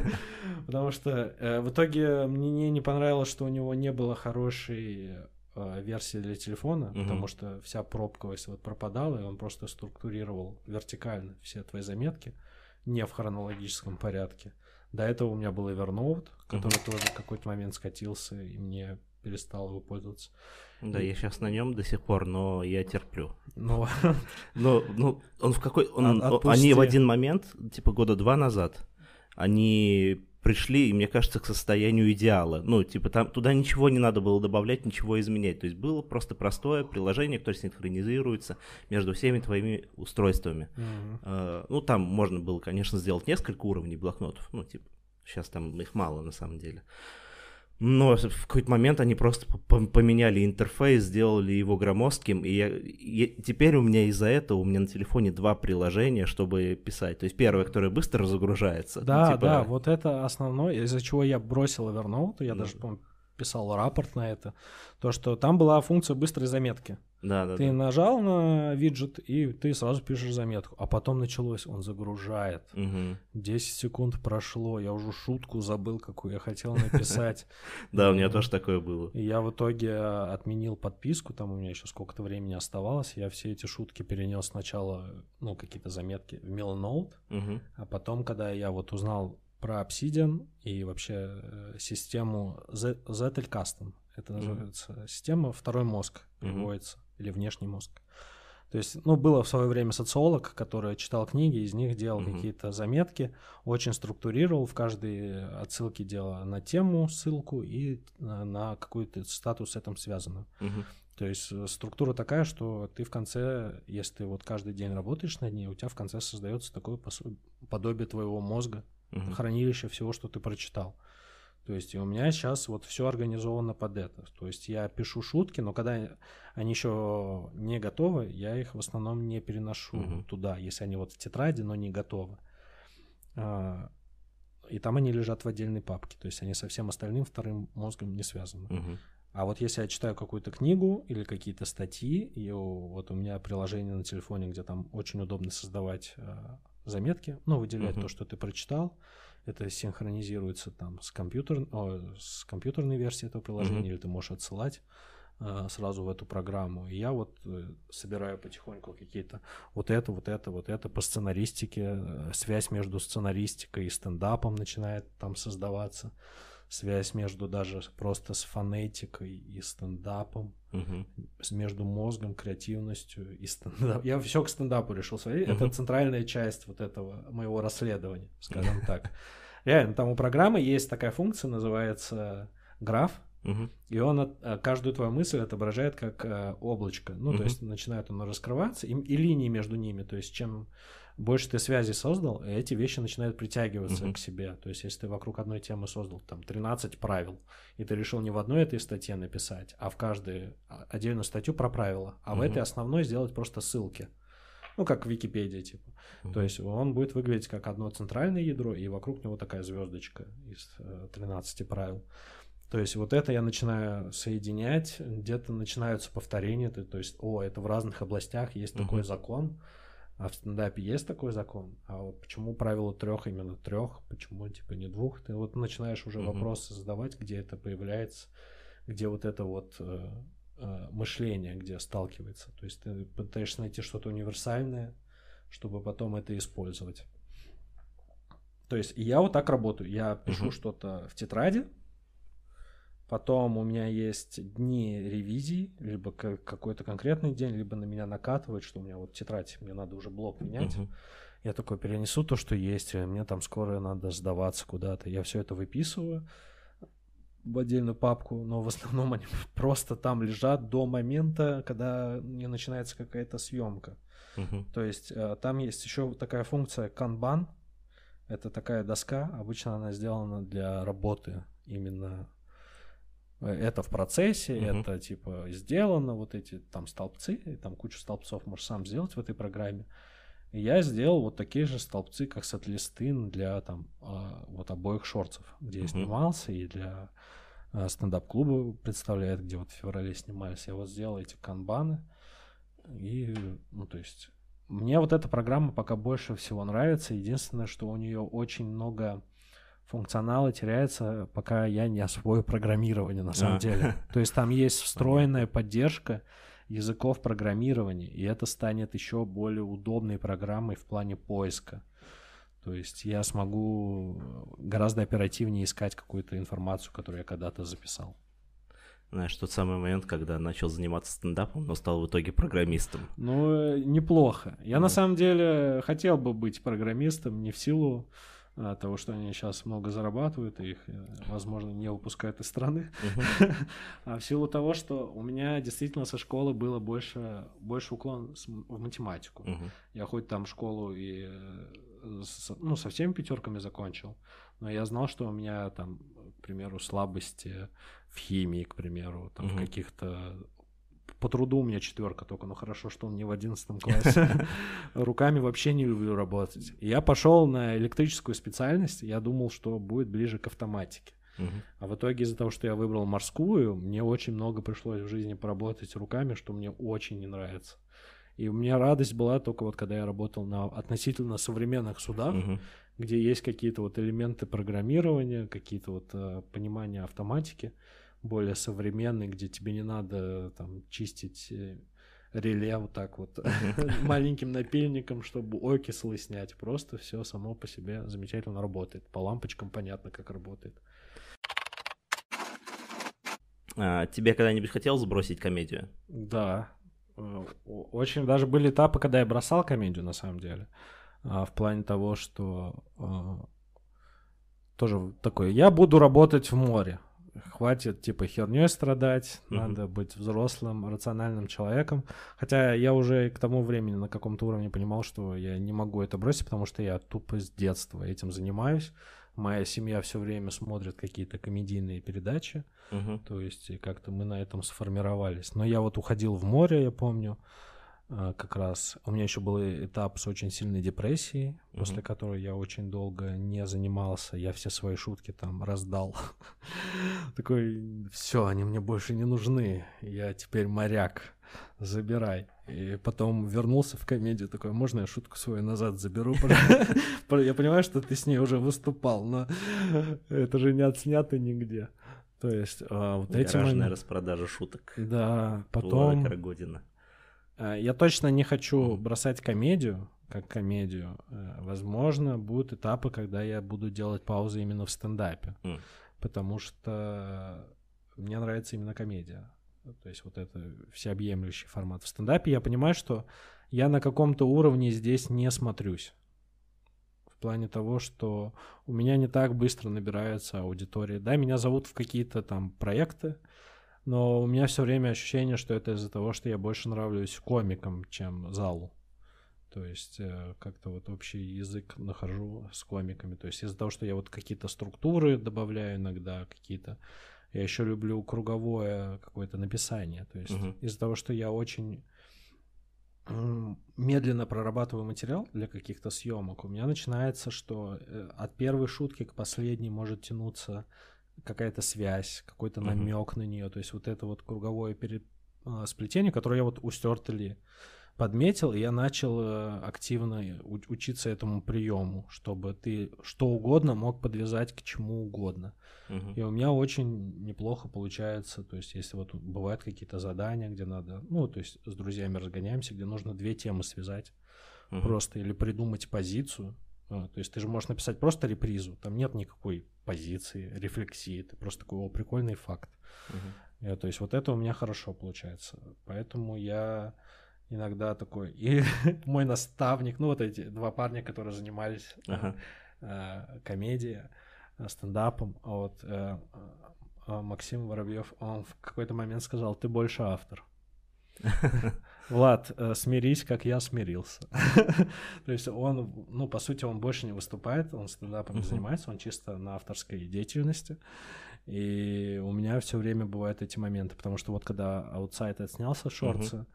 *laughs* Потому что э, в итоге мне не понравилось, что у него не было хорошей э, версии для телефона, потому что вся пробковость вот пропадала, и он просто структурировал вертикально все твои заметки, не в хронологическом порядке. До этого у меня был Evernote, который тоже в какой-то момент скатился, и мне перестал его пользоваться. Да, я сейчас на нем до сих пор, но я терплю. Ну, *laughs* Ну, ну, он в какой... Он, отпусти. они в один момент, типа года два назад, они пришли, и мне кажется, к состоянию идеала. Ну, типа там туда ничего не надо было добавлять, ничего изменять. То есть было просто простое приложение, которое синхронизируется между всеми твоими устройствами. мгм. Э, Ну, там можно было, конечно, сделать несколько уровней блокнотов. Ну, типа, сейчас там их мало на самом деле. Но в какой-то момент они просто по- поменяли интерфейс, сделали его громоздким, и, я, и теперь у меня из-за этого у меня на телефоне два приложения, чтобы писать. То есть первое, которое быстро загружается. ну, Да, типа, да, вот это основное, из-за чего я бросил Evernote, я Да. даже, по писал рапорт на это, то, что там была функция быстрой заметки. Да, да, Ты да. нажал на виджет, и ты сразу пишешь заметку. А потом началось, он загружает. Мгм. 10 секунд прошло, я уже шутку забыл, какую я хотел написать. *laughs* Да, у меня Мгм. тоже такое было. Я в итоге э, отменил подписку, там у меня еще сколько-то времени оставалось. Я все эти шутки перенес сначала, ну, какие-то заметки в Мгм. а потом, когда я вот узнал про Obsidian и вообще э, систему Z- Zettel Custom, это называется система «Второй мозг» переводится, или «Внешний мозг». То есть, ну, было в свое время социолог, который читал книги, из них делал Мгм. какие-то заметки, очень структурировал, в каждой отсылке делал на тему ссылку и на, на какую-то статус с этим связанную. Мгм. То есть э, структура такая, что ты в конце, если ты вот каждый день работаешь над ней, у тебя в конце создается такое подобие твоего мозга, Мгм. хранилище всего, что ты прочитал. То есть и у меня сейчас вот все организовано под это. То есть я пишу шутки, но когда они еще не готовы, я их в основном не переношу Мгм. туда, если они вот в тетради, но не готовы. А, И там они лежат в отдельной папке, то есть они со всем остальным вторым мозгом не связаны. Мгм. А вот если я читаю какую-то книгу или какие-то статьи, и вот у меня приложение на телефоне, где там очень удобно создавать э, заметки, ну, выделять Мгм. то, что ты прочитал, это синхронизируется там с, компьютер, о, с компьютерной версией этого приложения, Мгм. или ты можешь отсылать э, сразу в эту программу. И я вот э, собираю потихоньку какие-то вот это, вот это, вот это по сценаристике, э, связь между сценаристикой и стендапом начинает там создаваться связь между даже просто с фонетикой и стендапом, С- между мозгом, креативностью и стендапом. Я все к стендапу решил сводить. Это Мгм. центральная часть вот этого моего расследования, скажем *laughs* так. Реально, там у программы есть такая функция, называется граф, Мгм. и он от- э, каждую твою мысль отображает как э, облачко. Ну, Мгм. то есть начинает оно раскрываться, и, и линии между ними. То есть чем больше ты связей создал, эти вещи начинают притягиваться Мгм. к себе. То есть если ты вокруг одной темы создал там 13 правил, и ты решил не в одной этой статье написать, а в каждую а, отдельную статью про правила, а в Мгм. этой основной сделать просто ссылки. Ну, как в Википедии, типа. Мгм. То есть он будет выглядеть как одно центральное ядро, и вокруг него такая звездочка из э, 13 правил. То есть вот это я начинаю соединять, где-то начинаются повторения, то, есть, о, это в разных областях есть такой Мгм. закон, а в стендапе есть такой закон, а вот почему правило трех именно трех, почему типа не двух, ты вот начинаешь уже Мгм. вопросы задавать, где это появляется, где вот это вот э, э, мышление, где сталкивается, то есть ты пытаешься найти что-то универсальное, чтобы потом это использовать. То есть я вот так работаю. Я пишу Мгм. что-то в тетради, Потом у меня есть дни ревизий, либо какой-то конкретный день, либо на меня накатывает, что у меня вот тетрадь, мне надо уже блок менять. Uh-huh. Я такой перенесу то, что есть, мне там скоро надо сдаваться куда-то. Я все это выписываю в отдельную папку, но в основном они *laughs* просто там лежат до момента, когда не начинается какая-то съемка. Uh-huh. То есть э, там есть еще такая функция канбан. Это такая доска, обычно она сделана для работы именно это в процессе, uh-huh. это типа сделано, вот эти там столбцы, и там кучу столбцов можешь сам сделать в этой программе. И я сделал вот такие же столбцы, как сет-листы для там а, вот обоих шорцев, где uh-huh. я снимался, и для а, стендап-клуба представляет, где вот в феврале снимались. Я вот сделал эти канбаны, и, ну, то есть, мне вот эта программа пока больше всего нравится. Единственное, что у нее очень много функционала теряется, пока я не освою программирование на самом а. деле. *laughs* То есть там есть встроенная поддержка языков программирования, и это станет еще более удобной программой в плане поиска. То есть я смогу гораздо оперативнее искать какую-то информацию, которую я когда-то записал. Знаешь, тот самый момент, когда начал заниматься стендапом, но стал в итоге программистом. Ну, неплохо. Я да. на самом деле хотел бы быть программистом не в силу а, того, что они сейчас много зарабатывают, и их, э, возможно, не выпускают из страны, uh-huh. *laughs* а в силу того, что у меня действительно со школы было больше, больше уклон в математику. Uh-huh. Я хоть там школу и э, ну, со всеми пятерками закончил, но я знал, что у меня там, к примеру, слабости в химии, к примеру, там в каких-то по труду у меня четверка только, но хорошо, что он не в одиннадцатом классе. *laughs* Руками вообще не люблю работать. Я пошел на электрическую специальность, я думал, что будет ближе к автоматике. А в итоге из-за того, что я выбрал морскую, мне очень много пришлось в жизни поработать руками, что мне очень не нравится. И у меня радость была только вот когда я работал на относительно современных судах, где есть какие-то вот элементы программирования, какие-то вот э, понимания автоматики более современный, где тебе не надо там чистить э, реле вот так вот *laughs* маленьким напильником, чтобы окислы снять. Просто все само по себе замечательно работает. По лампочкам понятно, как работает. А, тебе когда-нибудь хотелось сбросить комедию? Да. Э, очень даже были этапы, когда я бросал комедию, на самом деле. А, в плане того, что а, тоже такое, я буду работать в море хватит типа херней страдать, mm-hmm. надо быть взрослым, рациональным человеком. Хотя я уже к тому времени на каком-то уровне понимал, что я не могу это бросить, потому что я тупо с детства этим занимаюсь. Моя семья все время смотрит какие-то комедийные передачи, uh-huh. то есть как-то мы на этом сформировались. Но я вот уходил в море, я помню, как раз. У меня еще был этап с очень сильной депрессией, mm-hmm. после которой я очень долго не занимался. Я все свои шутки там раздал. *laughs* Такой, все, они мне больше не нужны. Я теперь моряк. Забирай. И потом вернулся в комедию, такой, можно я шутку свою назад заберу? *laughs* Я понимаю, что ты с ней уже выступал, но *laughs* это же не отснято нигде. То есть а, вот эти... Гаражная распродажа шуток. Да, потом... Карагодина. Э, я точно не хочу бросать комедию, как комедию. Э, возможно, будут этапы, когда я буду делать паузы именно в стендапе. Mm. Потому что мне нравится именно комедия. То есть вот это всеобъемлющий формат. В стендапе я понимаю, что я на каком-то уровне здесь не смотрюсь. В плане того, что у меня не так быстро набирается аудитория. Да, меня зовут в какие-то там проекты, но у меня все время ощущение, что это из-за того, что я больше нравлюсь комикам, чем залу. То есть э, как-то вот общий язык нахожу с комиками. То есть из-за того, что я вот какие-то структуры добавляю иногда, какие-то... Я еще люблю круговое какое-то написание. То есть uh-huh. из-за того, что я очень медленно прорабатываю материал для каких-то съемок, у меня начинается, что э, от первой шутки к последней может тянуться какая-то связь, какой-то uh-huh. намек на нее. То есть вот это вот круговое перед, а, сплетение, которое я вот у Стертли подметил, и я начал э, активно учиться этому приему, чтобы ты что угодно мог подвязать к чему угодно. Uh-huh. И у меня очень неплохо получается, то есть если вот бывают какие-то задания, где надо, ну, то есть с друзьями разгоняемся, где нужно две темы связать uh-huh. просто или придумать позицию, то есть ты же можешь написать просто репризу, там нет никакой позиции, рефлексии, ты просто такой, о, прикольный факт. Uh-huh. то есть вот это у меня хорошо получается. Поэтому я иногда такой... И *laughs* мой наставник, ну вот эти два парня, которые занимались uh-huh. э, комедией, э, стендапом, а вот э, э, Максим Воробьев, он в какой-то момент сказал, ты больше автор. *laughs* Влад, э, смирись, как я смирился. *laughs* То есть он, ну, по сути, он больше не выступает, он стендапом не занимается, он чисто на авторской деятельности. И у меня все время бывают эти моменты, потому что вот когда аутсайд отснялся, шорцы,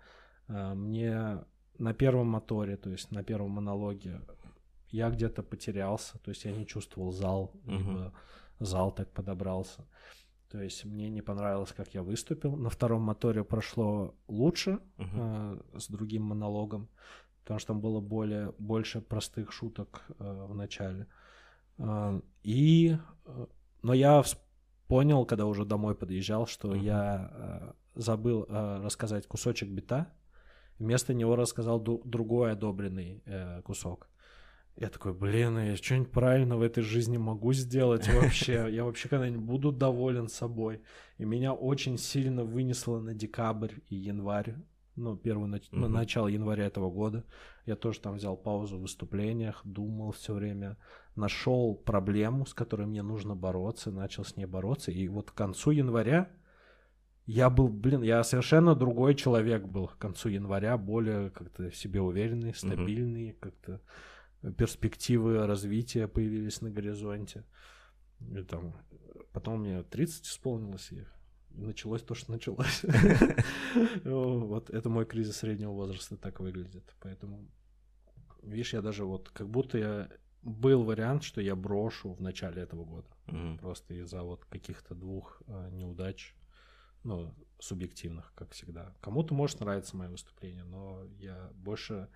э, мне на первом моторе, то есть на первом монологе, я где-то потерялся, то есть я не чувствовал зал, либо зал так подобрался. То есть мне не понравилось, как я выступил. На втором моторе прошло лучше uh-huh. э, с другим монологом, потому что там было более, больше простых шуток э, в начале. Э, и, э, но я понял, когда уже домой подъезжал, что uh-huh. я э, забыл э, рассказать кусочек бита. Вместо него рассказал ду- другой одобренный э, кусок. Я такой, блин, я что-нибудь правильно в этой жизни могу сделать вообще? *laughs* Я вообще когда-нибудь буду доволен собой? И меня очень сильно вынесло на декабрь и январь, ну, первый нач... mm-hmm. начало января этого года. Я тоже там взял паузу в выступлениях, думал все время, нашел проблему, с которой мне нужно бороться, начал с ней бороться. И вот к концу января я был, блин, я совершенно другой человек был к концу января, более как-то в себе уверенный, стабильный, mm-hmm. как-то перспективы развития появились на горизонте. И там, потом мне 30 исполнилось, и началось то, что началось. *laughs* Вот это мой кризис среднего возраста так выглядит. Поэтому, видишь, я даже вот, как будто я был вариант, что я брошу в начале этого года. Просто из-за вот каких-то двух а, неудач, ну, субъективных, как всегда. Кому-то может нравиться мое выступление, но я больше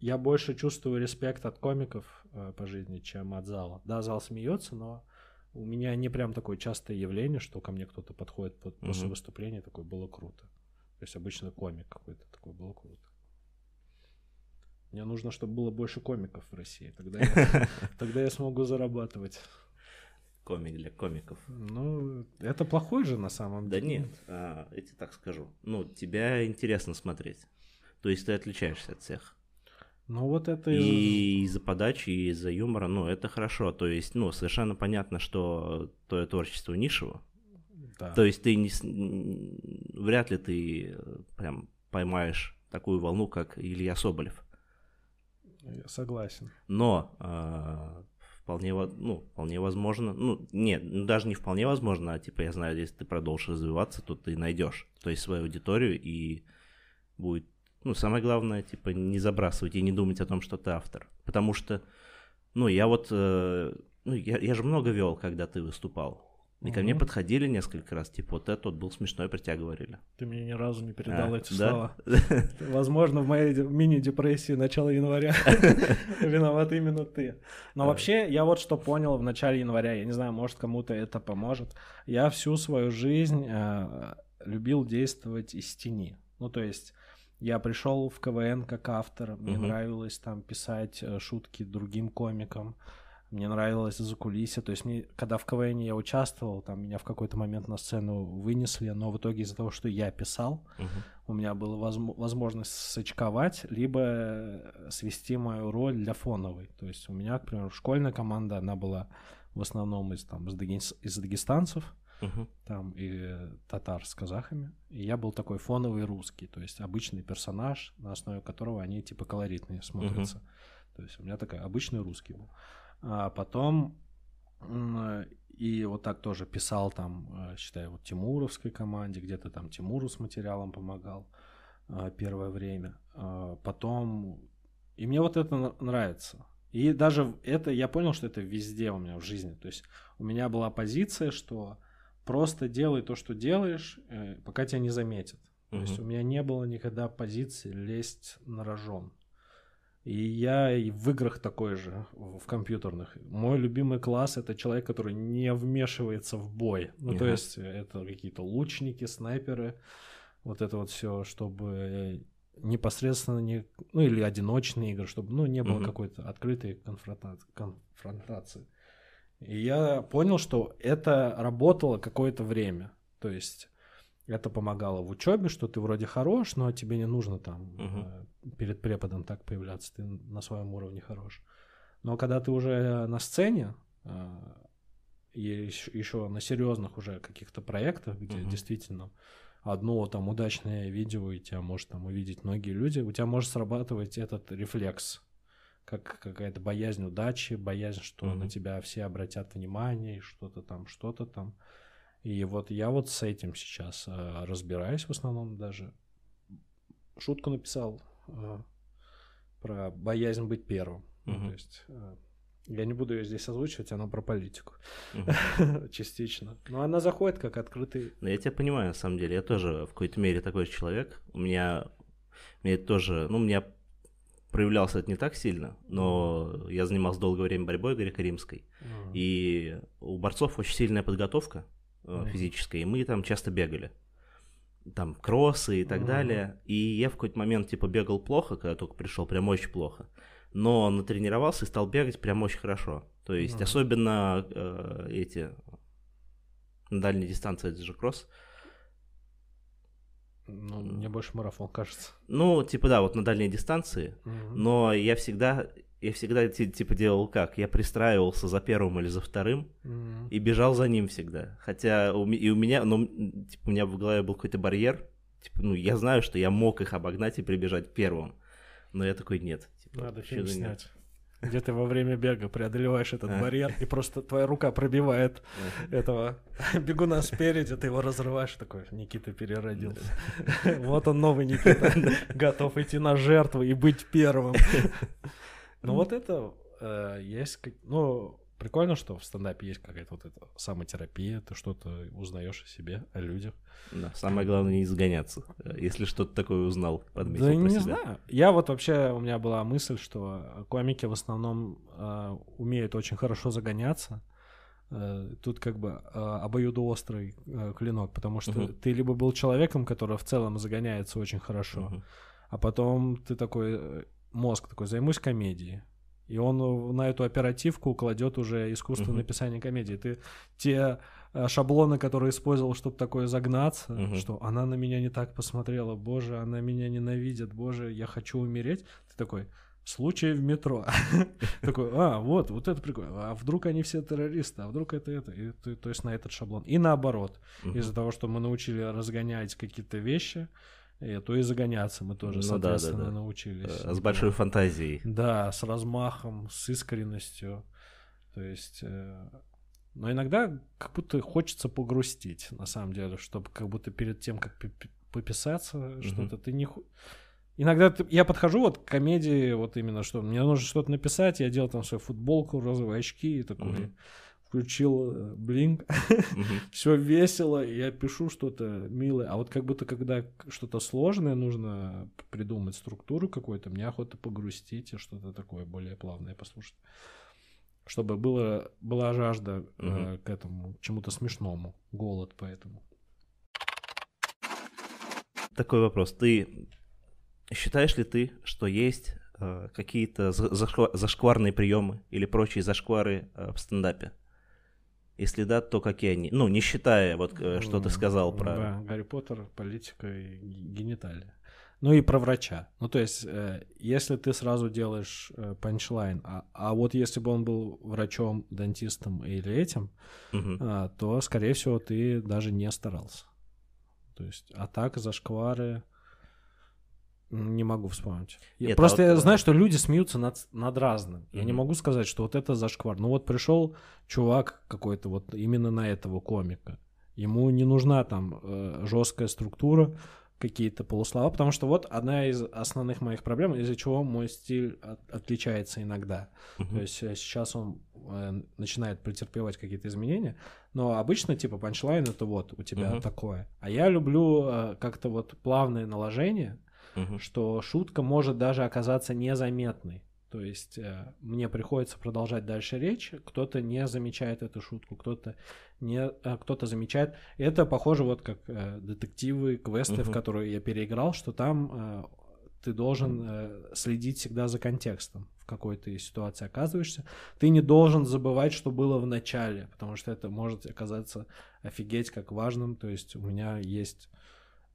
я больше чувствую респект от комиков э, по жизни, чем от зала. Да, зал смеется, но у меня не прям такое частое явление, что ко мне кто-то подходит под, mm-hmm. после выступления, такое было круто. То есть обычно комик какой-то такой было круто. Мне нужно, чтобы было больше комиков в России. Тогда я, *laughs* тогда я смогу зарабатывать. Комик для комиков. Ну, это плохой же на самом деле. Да нет, а, я тебе так скажу. Ну, тебя интересно смотреть. То есть ты отличаешься от всех. Ну вот это и из-за подачи, и из-за юмора, ну это хорошо. То есть, ну совершенно понятно, что твое творчество нишево. Да. То есть ты не, вряд ли ты э, прям поймаешь такую волну, как Илья Соболев. Я согласен. Но э, вполне, ну, вполне возможно, ну, нет, ну, даже не вполне возможно, а типа я знаю, если ты продолжишь развиваться, то ты найдешь, то есть свою аудиторию и будет ну, самое главное, типа, не забрасывать и не думать о том, что ты автор. Потому что, ну, я вот, э, ну, я, я же много вел, когда ты выступал. И ко мне подходили несколько раз, типа, вот этот вот был смешной, про тебя говорили. Ты мне ни разу не передал а, эти да? слова. *laughs* Возможно, в моей мини-депрессии начала января *laughs* виноват именно ты. Но вообще, я вот что понял в начале января, я не знаю, может, кому-то это поможет. Я всю свою жизнь э, любил действовать из тени. Ну, то есть я пришел в КВН как автор, мне угу. нравилось там писать э, шутки другим комикам, мне нравилось за кулисье, то есть мне, когда в КВН я участвовал, там меня в какой-то момент на сцену вынесли, но в итоге из-за того, что я писал, угу. у меня была воз- возможность сочковать, либо э, свести мою роль для фоновой, то есть у меня, к примеру, школьная команда, она была в основном из, там, из дагестанцев, там и татар с казахами. И я был такой фоновый русский, то есть обычный персонаж, на основе которого они типа колоритные смотрятся. То есть у меня такой обычный русский был. А потом и вот так тоже писал там, э, считаю, вот Тимуровской команде, где-то там Тимуру с материалом помогал э, первое время. А потом... И мне вот это нравится. И даже это, я понял, что это везде у меня в жизни. То есть у меня была позиция, что просто делай то, что делаешь, э, пока тебя не заметят. То есть у меня не было никогда позиции лезть на рожон. И я и в играх такой же, в компьютерных. Мой любимый класс это человек, который не вмешивается в бой. Ну, uh-huh. то есть это какие-то лучники, снайперы, вот это вот все, чтобы непосредственно не, ну или одиночные игры, чтобы ну не было mm-hmm. какой-то открытой конфронтации, конфронтации. И я понял, что это работало какое-то время. То есть это помогало в учебе, что ты вроде хорош, но тебе не нужно там uh-huh. перед преподом так появляться, ты на своем уровне хорош. Но когда ты уже на сцене, э, и еще на серьезных уже каких-то проектах, где uh-huh. действительно одно там удачное видео, и тебя может там увидеть многие люди, у тебя может срабатывать этот рефлекс, как какая-то боязнь удачи, боязнь, что uh-huh. на тебя все обратят внимание, и что-то там, что-то там. И вот я вот с этим сейчас э, разбираюсь в основном даже. Шутку написал э, про боязнь быть первым. Ну, то есть э, я не буду ее здесь озвучивать, она про политику. Uh-huh. *laughs* Частично. Но она заходит как открытый. Ну, я тебя понимаю, на самом деле. Я тоже в какой-то мере такой человек. У меня, мне тоже, ну, у меня проявлялся это не так сильно, но я занимался долгое время борьбой греко-римской. Uh-huh. И у борцов очень сильная подготовка mm. физической, и мы там часто бегали. Там кроссы и так mm. далее. И я в какой-то момент типа бегал плохо, когда только пришел, прям очень плохо. Но натренировался и стал бегать прям очень хорошо. То есть, mm. особенно э, эти на дальней дистанции, это же кросс. Ну, мне больше марафон кажется. Ну, типа, да, вот на дальней дистанции. Mm-hmm. Но я всега я всегда типа делал как? Я пристраивался за первым или за вторым mm-hmm. и бежал за ним всегда. Хотя у, и у меня, ну, типа, у меня в голове был какой-то барьер. Типа, ну, я знаю, что я мог их обогнать и прибежать первым. Но я такой, нет. Типа, Надо фильм снять. Где ты во время бега преодолеваешь этот барьер, и просто твоя рука пробивает этого бегуна спереди, ты его разрываешь, такой, Никита переродился. Вот он новый Никита, готов идти на жертву и быть первым. *laughs* Ну вот это э, есть, ну прикольно, что в стендапе есть какая-то вот эта самотерапия, ты что-то узнаешь о себе, о людях. Да, самое главное не изгоняться. Если что-то такое узнал, подметил Да не себя. знаю. Я вот вообще, у меня была мысль, что комики в основном э, умеют очень хорошо загоняться. Э, тут как бы э, обоюдоострый э, клинок, потому что uh-huh. ты либо был человеком, который в целом загоняется очень хорошо, uh-huh. а потом ты такой э, мозг такой, займусь комедией. И он э, на эту оперативку кладет уже искусство uh-huh. написания комедии. Ты те э, шаблоны, которые использовал, чтобы такое загнаться, uh-huh. что она на меня не так посмотрела, боже, она меня ненавидит, боже, я хочу умереть. Ты такой, случай в метро. *laughs* Такой, а, вот, вот это прикольно. А вдруг они все террористы, а вдруг это это. И, то есть на этот шаблон. И наоборот. Из-за того, что мы научили разгонять какие-то вещи, то и загоняться мы тоже, ну, соответственно, да, да, да. научились. С большой фантазией. Да, с размахом, с искренностью. То есть... Э, но иногда как будто хочется погрустить, на самом деле, чтобы как будто перед тем, как пописаться mm-hmm. что-то, ты не... Иногда ты, я подхожу вот к комедии, вот именно что мне нужно что-то написать, я делал там свою футболку, розовые очки и такой... Mm-hmm включил э, Блинк, *laughs* все весело, я пишу что-то милое, а вот как будто когда что-то сложное нужно придумать структуру какую-то, мне охота погрустить и что-то такое более плавное послушать, чтобы было была жажда э, к этому чему-то смешному, голод поэтому. Такой вопрос: ты считаешь ли ты, что есть э, какие-то зашкварные приемы или прочие зашквары э, в стендапе? Если да, то какие они? Ну, не считая, вот э, что ты сказал про... Да, Гарри Поттер, политика и гениталия. Ну и про врача. Ну, то есть, э, если ты сразу делаешь э, панчлайн, а, а вот если бы он был врачом, дантистом или этим, угу. то, скорее всего, ты даже не старался. То есть, а так зашквары, не могу вспомнить. Нет, Просто а вот... я знаю, что люди смеются над, над разным. Mm-hmm. Я не могу сказать, что вот это зашквар. Ну вот пришел чувак какой-то вот именно на этого комика. Ему не нужна там э, жесткая структура, какие-то полуслова, потому что вот одна из основных моих проблем, из-за чего мой стиль от, отличается иногда. Uh-huh. То есть э, сейчас он э, начинает претерпевать какие-то изменения, но обычно типа панчлайн это вот у тебя uh-huh. такое. А я люблю э, как-то вот плавные наложения, угу. что шутка может даже оказаться незаметной. То есть э, мне приходится продолжать дальше речь, кто-то не замечает эту шутку, кто-то не, э, кто-то замечает. Это похоже вот как э, детективы, квесты, uh-huh. в которые я переиграл, что там э, ты должен э, следить всегда за контекстом, в какой ты ситуации оказываешься. Ты не должен забывать, что было в начале, потому что это может оказаться офигеть как важным. То есть у меня есть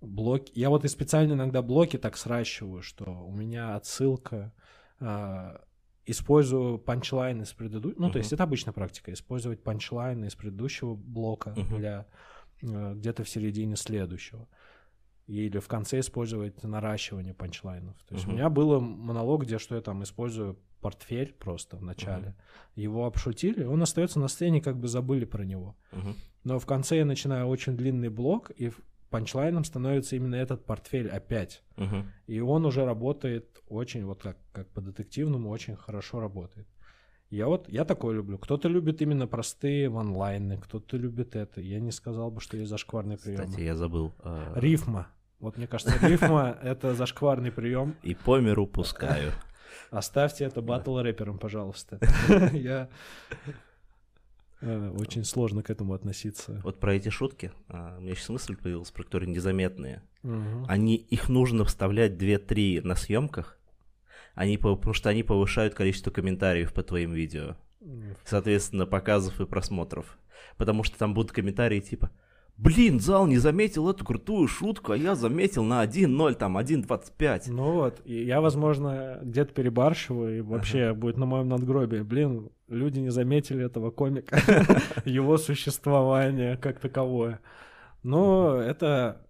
блоки. Я вот и специально иногда блоки так сращиваю, что у меня отсылка э, использую панчлайн из предыдущего, ну, uh-huh. то есть это обычная практика, использовать панчлайн из предыдущего блока uh-huh. для э, где-то в середине следующего. Или в конце использовать наращивание панчлайнов. То есть uh-huh. у меня было монолог, где что я там использую портфель просто в начале. Uh-huh. Его обшутили, он остается на сцене, как бы забыли про него. Uh-huh. Но в конце я начинаю очень длинный блок, и панчлайном становится именно этот портфель опять. Uh-huh. И он уже работает очень, вот как, как по детективному, очень хорошо работает. Я вот, я такое люблю. Кто-то любит именно простые ванлайны, кто-то любит это. Я не сказал бы, что есть зашкварный прием. Кстати, я забыл. Э... Рифма. Вот мне кажется, рифма — это зашкварный прием. И по миру пускаю. Оставьте это батл рэперам, пожалуйста. *laughs* Я очень сложно к этому относиться. Вот про эти шутки, а, у меня сейчас мысль появилась, про которые незаметные. Они, их нужно вставлять 2-3 на съемках, они, потому что они повышают количество комментариев по твоим видео. Соответственно, показов и просмотров. Потому что там будут комментарии типа Блин, зал не заметил эту крутую шутку, а я заметил на 1.0, там 1.25. Ну вот, я, возможно, где-то перебарщиваю, и вообще ага. будет на моем надгробии. Блин, люди не заметили этого комика, *laughs* *laughs* его существование как таковое. Но это...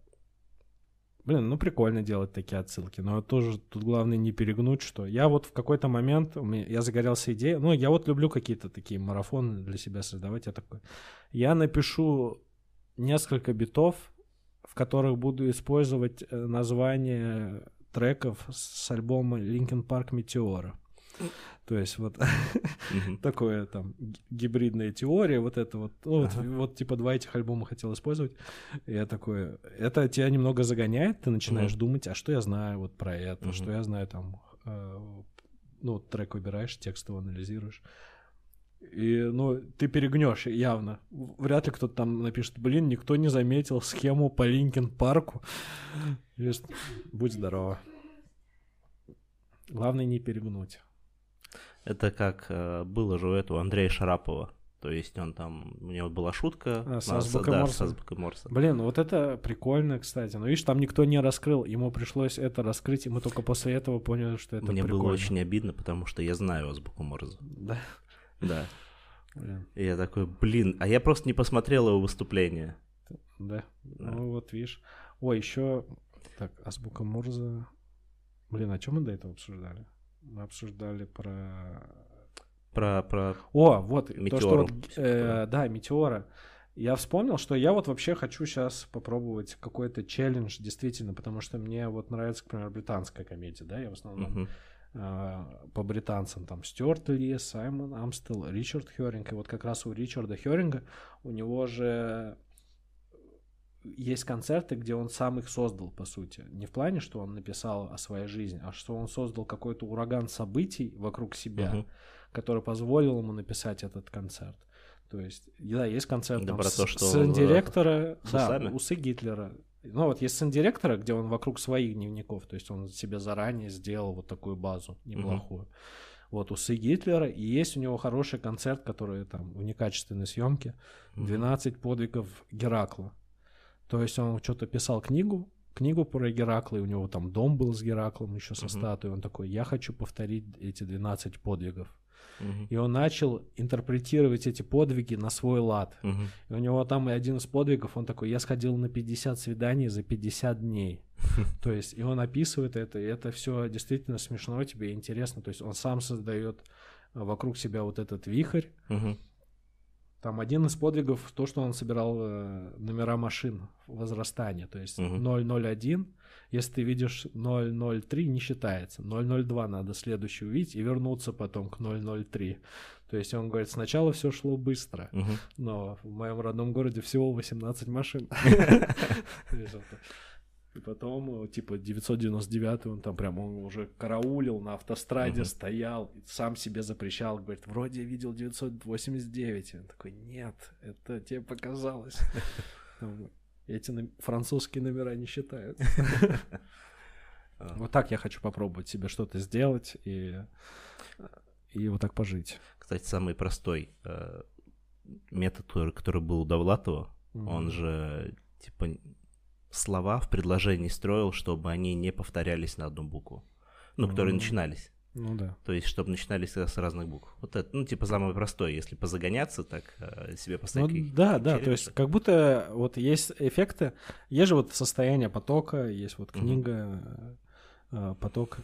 Блин, ну прикольно делать такие отсылки, но тоже тут главное не перегнуть, что я вот в какой-то момент, я загорелся идеей, ну я вот люблю какие-то такие марафоны для себя создавать, я такой, я напишу несколько битов, в которых буду использовать э, название треков с альбома Linkin Park Meteora. То есть вот *laughs* такое там гибридная теория, вот это вот, ну, вот, вот типа два этих альбома хотел использовать. Я такой, это тебя немного загоняет, ты начинаешь думать, а что я знаю вот про это, что я знаю там, э, ну, трек выбираешь, текст его анализируешь. И, ну, ты перегнешь явно. Вряд ли кто-то там напишет, блин, никто не заметил схему по Линкен парку. Будь здорово. Главное не перегнуть. Это как э, было же у этого Андрея Шарапова. То есть он там, у него была шутка а, с азбукой да, Морса. Морса. Блин, вот это прикольно, кстати. Но видишь, там никто не раскрыл. Ему пришлось это раскрыть, и мы только после этого поняли, что это Мне прикольно. было очень обидно, потому что я знаю азбуку Морза. Да. Да. Блин. И я такой, блин, а я просто не посмотрел его выступление. Да. да. Ну вот видишь. Ой, еще так, азбука Морза. Блин, о чем мы до этого обсуждали? Мы обсуждали про про про. О, вот Метеору. то, что э, да, метеора. Я вспомнил, что я вот вообще хочу сейчас попробовать какой-то челлендж, действительно, потому что мне вот нравится, к примеру, британская комедия, да, я в основном uh-huh. А, по британцам, там Стюарт Ли, Саймон Амстел, Ричард Хёринг. И вот как раз у Ричарда Хёринга у него же есть концерты, где он сам их создал, по сути. Не в плане, что он написал о своей жизни, а что он создал какой-то ураган событий вокруг себя, uh-huh. который позволил ему написать этот концерт. То есть, да, есть концерт да, там, с, то, что с директора, да, усы Гитлера, ну вот есть сын директора, где он вокруг своих дневников, то есть он себе заранее сделал вот такую базу неплохую. Mm-hmm. Вот усы Гитлера, и есть у него хороший концерт, который там в некачественной съемке, 12 mm-hmm. подвигов Геракла. То есть он что-то писал книгу, книгу про Геракла, и у него там дом был с Гераклом еще со mm-hmm. статуей. Он такой, я хочу повторить эти 12 подвигов. И он начал интерпретировать эти подвиги на свой лад. Uh-huh. И у него там и один из подвигов, он такой, я сходил на 50 свиданий за 50 дней. *laughs* То есть, и он описывает это, и это все действительно смешно тебе интересно. То есть он сам создает вокруг себя вот этот вихрь. Там один из подвигов то, что он собирал э, номера машин возрастания, то есть uh-huh. 001 если ты видишь 003, не считается. 002 надо следующий увидеть и вернуться потом к 003. То есть он говорит, сначала все шло быстро, угу. но в моем родном городе всего 18 машин. *laughs* *laughs* И потом, типа, 999 он там прям он уже караулил на автостраде, uh-huh. стоял, сам себе запрещал, говорит, вроде я видел 989. Он такой, нет, это тебе показалось. *laughs* Эти французские номера не считают. *laughs* *laughs* А. Вот так я хочу попробовать себе что-то сделать и, и вот так пожить. Кстати, самый простой э, метод, который, был у Довлатова, он же типа слова в предложении строил, чтобы они не повторялись на одну букву. Ну, mm-hmm. которые начинались. Ну да. То есть, чтобы начинались с разных букв. Вот это, ну, типа, самое простое, если позагоняться, так э, себе поставить. Ну, да, да, то есть, как будто вот есть эффекты, есть же вот состояние потока, есть вот книга mm-hmm. «Поток»,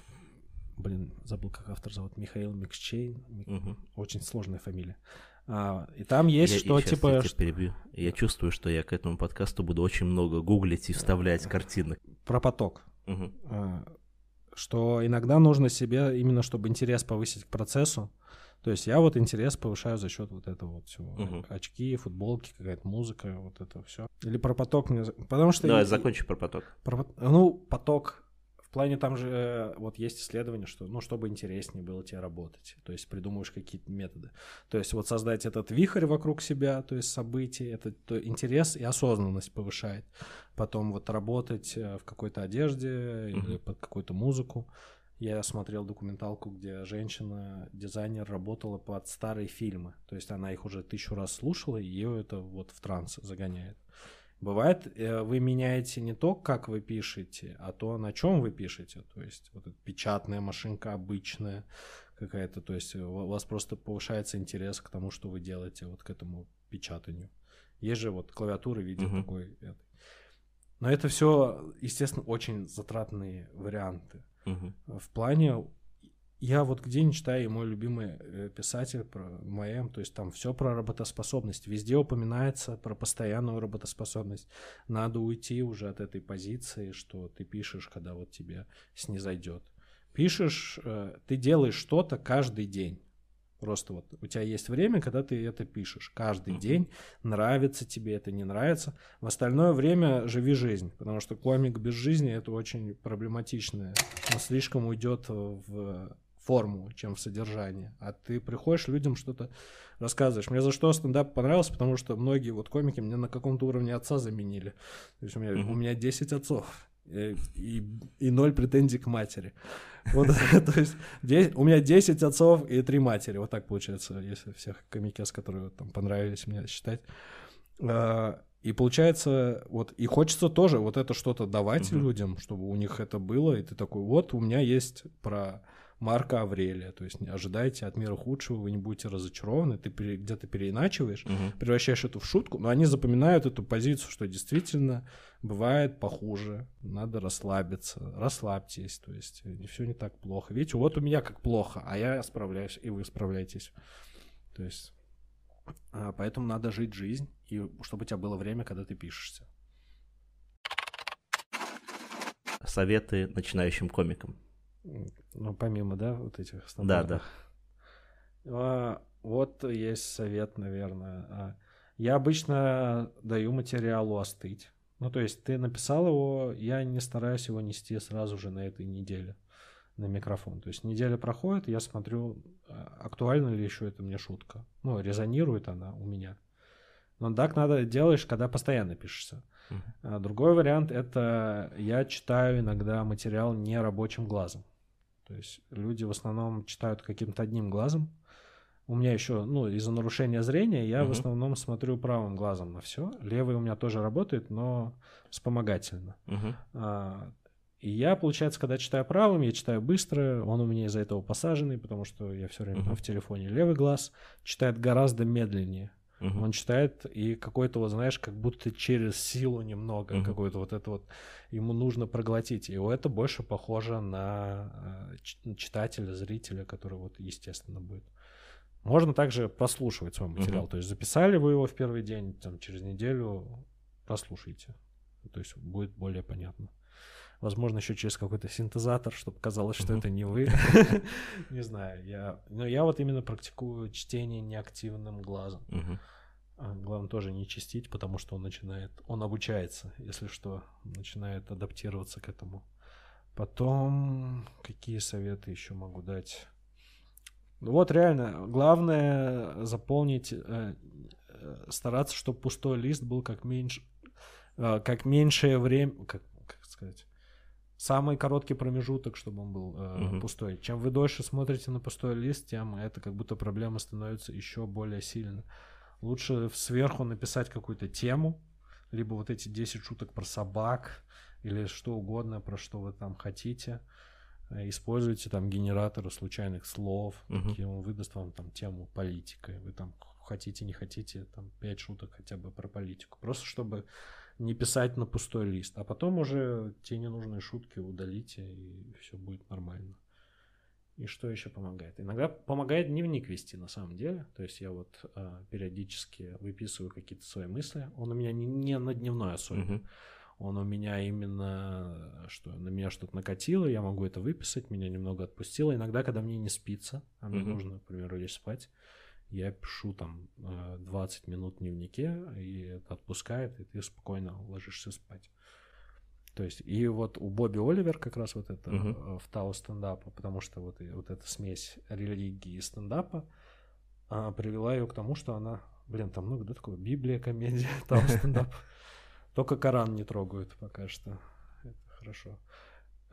блин, забыл, как автор зовут, Михаил Миксчейн, mm-hmm. очень сложная фамилия. А, и там есть, я, что типа... Я тебя перебью. Я чувствую, что я к этому подкасту буду очень много гуглить и вставлять картины. Про поток. Угу. А, что иногда нужно себе, именно чтобы интерес повысить к процессу, то есть я вот интерес повышаю за счет вот этого вот всего. Угу. Очки, футболки, какая-то музыка, вот это все. Или про поток мне... Потому что... Давай, я... закончи про поток. Про... Ну, поток плане там же э, вот есть исследование, что, ну, чтобы интереснее было тебе работать, то есть придумываешь какие-то методы. То есть вот создать этот вихрь вокруг себя, то есть событий, это то, интерес и осознанность повышает. Потом вот работать э, в какой-то одежде mm-hmm. или под какую-то музыку. Я смотрел документалку, где женщина, дизайнер, работала под старые фильмы. То есть она их уже тысячу раз слушала, и ее это вот в транс загоняет. Бывает, э, вы меняете не то, как вы пишете, а то, на чем вы пишете. То есть вот эта печатная машинка обычная какая-то. То есть у вас просто повышается интерес к тому, что вы делаете, вот к этому печатанию. Есть же вот клавиатуры в виде uh-huh. такой. Но это все, естественно, очень затратные варианты. Uh-huh. В плане я вот где не читаю, мой любимый э, писатель про МАЭМ, то есть там все про работоспособность, везде упоминается про постоянную работоспособность. Надо уйти уже от этой позиции, что ты пишешь, когда вот тебе снизойдет. Пишешь, э, ты делаешь что-то каждый день. Просто вот у тебя есть время, когда ты это пишешь каждый uh-huh. день, нравится тебе это, не нравится. В остальное время живи жизнь, потому что комик без жизни это очень проблематично. Он слишком уйдет в форму, чем в содержание. А ты приходишь людям что-то рассказываешь. Мне за что стендап понравился, потому что многие вот комики мне на каком-то уровне отца заменили. То есть у меня, mm-hmm. у меня 10 отцов. И, и, и ноль претензий к матери. Вот, *laughs* то есть 10, у меня 10 отцов и 3 матери. Вот так получается, если всех комикес, которые там понравились мне считать. А, и получается, вот, и хочется тоже вот это что-то давать uh-huh. людям, чтобы у них это было, и ты такой, вот, у меня есть про Марка Аврелия. То есть не ожидайте от мира худшего, вы не будете разочарованы, ты пере, где-то переиначиваешь, угу. превращаешь это в шутку, но они запоминают эту позицию, что действительно бывает похуже, надо расслабиться, расслабьтесь, то есть не все не так плохо. Видите, вот у меня как плохо, а я справляюсь, и вы справляетесь. То есть а, поэтому надо жить жизнь, и чтобы у тебя было время, когда ты пишешься. Советы начинающим комикам. Ну, помимо, да, вот этих стандартов. Да, да. А, вот есть совет, наверное. А, я обычно даю материалу остыть. Ну, то есть ты написал его, я не стараюсь его нести сразу же на этой неделе на микрофон. То есть неделя проходит, я смотрю, а, актуальна ли еще это мне шутка. Ну, резонирует она у меня. Но так надо делаешь, когда постоянно пишешься. Uh-huh. Другой вариант это я читаю иногда материал не рабочим глазом. То есть люди в основном читают каким-то одним глазом. У меня еще, ну, из-за нарушения зрения я uh-huh. в основном смотрю правым глазом на все. Левый у меня тоже работает, но вспомогательно. Uh-huh. А, и я, получается, когда читаю правым, я читаю быстро, он у меня из-за этого посаженный, потому что я все время uh-huh. в телефоне. Левый глаз читает гораздо медленнее. Uh-huh. Он читает и какой-то, вот знаешь, как будто через силу немного, uh-huh. какой-то вот это вот ему нужно проглотить. И это больше похоже на э, читателя, зрителя, который вот естественно будет. Можно также прослушивать свой материал. Uh-huh. То есть записали вы его в первый день, там через неделю прослушайте. То есть будет более понятно. Возможно, еще через какой-то синтезатор, чтобы казалось, что это не вы. *laughs* Не знаю. Я, но я вот именно практикую чтение неактивным глазом. А, главное тоже не чистить, потому что он начинает, он обучается, если что, начинает адаптироваться к этому. Потом, какие советы еще могу дать? Ну вот реально, главное заполнить, э, э, стараться, чтобы пустой лист был как меньше, э, как меньшее время, как, как сказать, самый короткий промежуток, чтобы он был э, Мгм. пустой. Чем вы дольше смотрите на пустой лист, тем это как будто проблема становится еще более сильной. Лучше сверху написать какую-то тему, либо вот эти 10 шуток про собак, или что угодно, про что вы там хотите. Э, Используйте там генераторы случайных слов, Мгм. какие он выдаст вам там тему политика. Вы там хотите, не хотите, там 5 шуток хотя бы про политику. Просто чтобы не писать на пустой лист. А потом уже те ненужные шутки удалите, и все будет нормально. И что еще помогает? Иногда помогает дневник вести на самом деле. То есть я вот а, периодически выписываю какие-то свои мысли. Он у меня не, не на дневной особенно. Мгм. Он у меня именно, что на меня что-то накатило, я могу это выписать, меня немного отпустило. Иногда, когда мне не спится, а мне Мгм. нужно, например, лечь спать, я пишу там э, 20 минут в дневнике, и это отпускает, и ты спокойно ложишься спать. То есть, и вот у Бобби Оливер как раз вот это э, в Тау стендапа, потому что вот, и- вот эта смесь религии и стендапа а, привела ее к тому, что она, блин, там много, да, такого, Библия, комедия, *laughs* Тау стендап. Только Коран не трогают пока что. Это хорошо.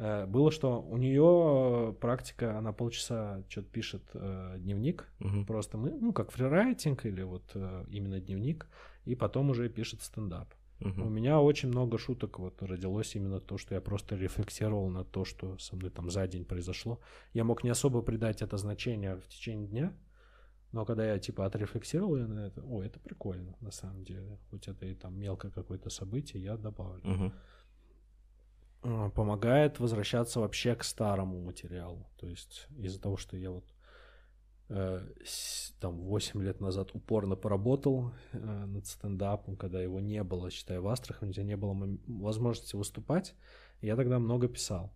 Э, Было, что у нее практика, она полчаса что-то пишет э, дневник, Мгм. просто мы, ну, как фрирайтинг или вот э, именно дневник, и потом уже пишет стендап. У Мгм. меня очень много шуток вот родилось именно то, что я просто рефлексировал на то, что со мной там за день произошло. Я мог не особо придать это значение в течение дня, но когда я типа отрефлексировал я на это, о, это прикольно на самом деле. Хоть это и там мелкое какое-то событие, я добавлю. Мгм. А, Помогает возвращаться вообще к старому материалу. То есть из-за того, что я вот э, там 8 лет назад упорно поработал э, над стендапом, когда его не было, считай, в Астрахани, у тебя не было возможности выступать, я тогда много писал.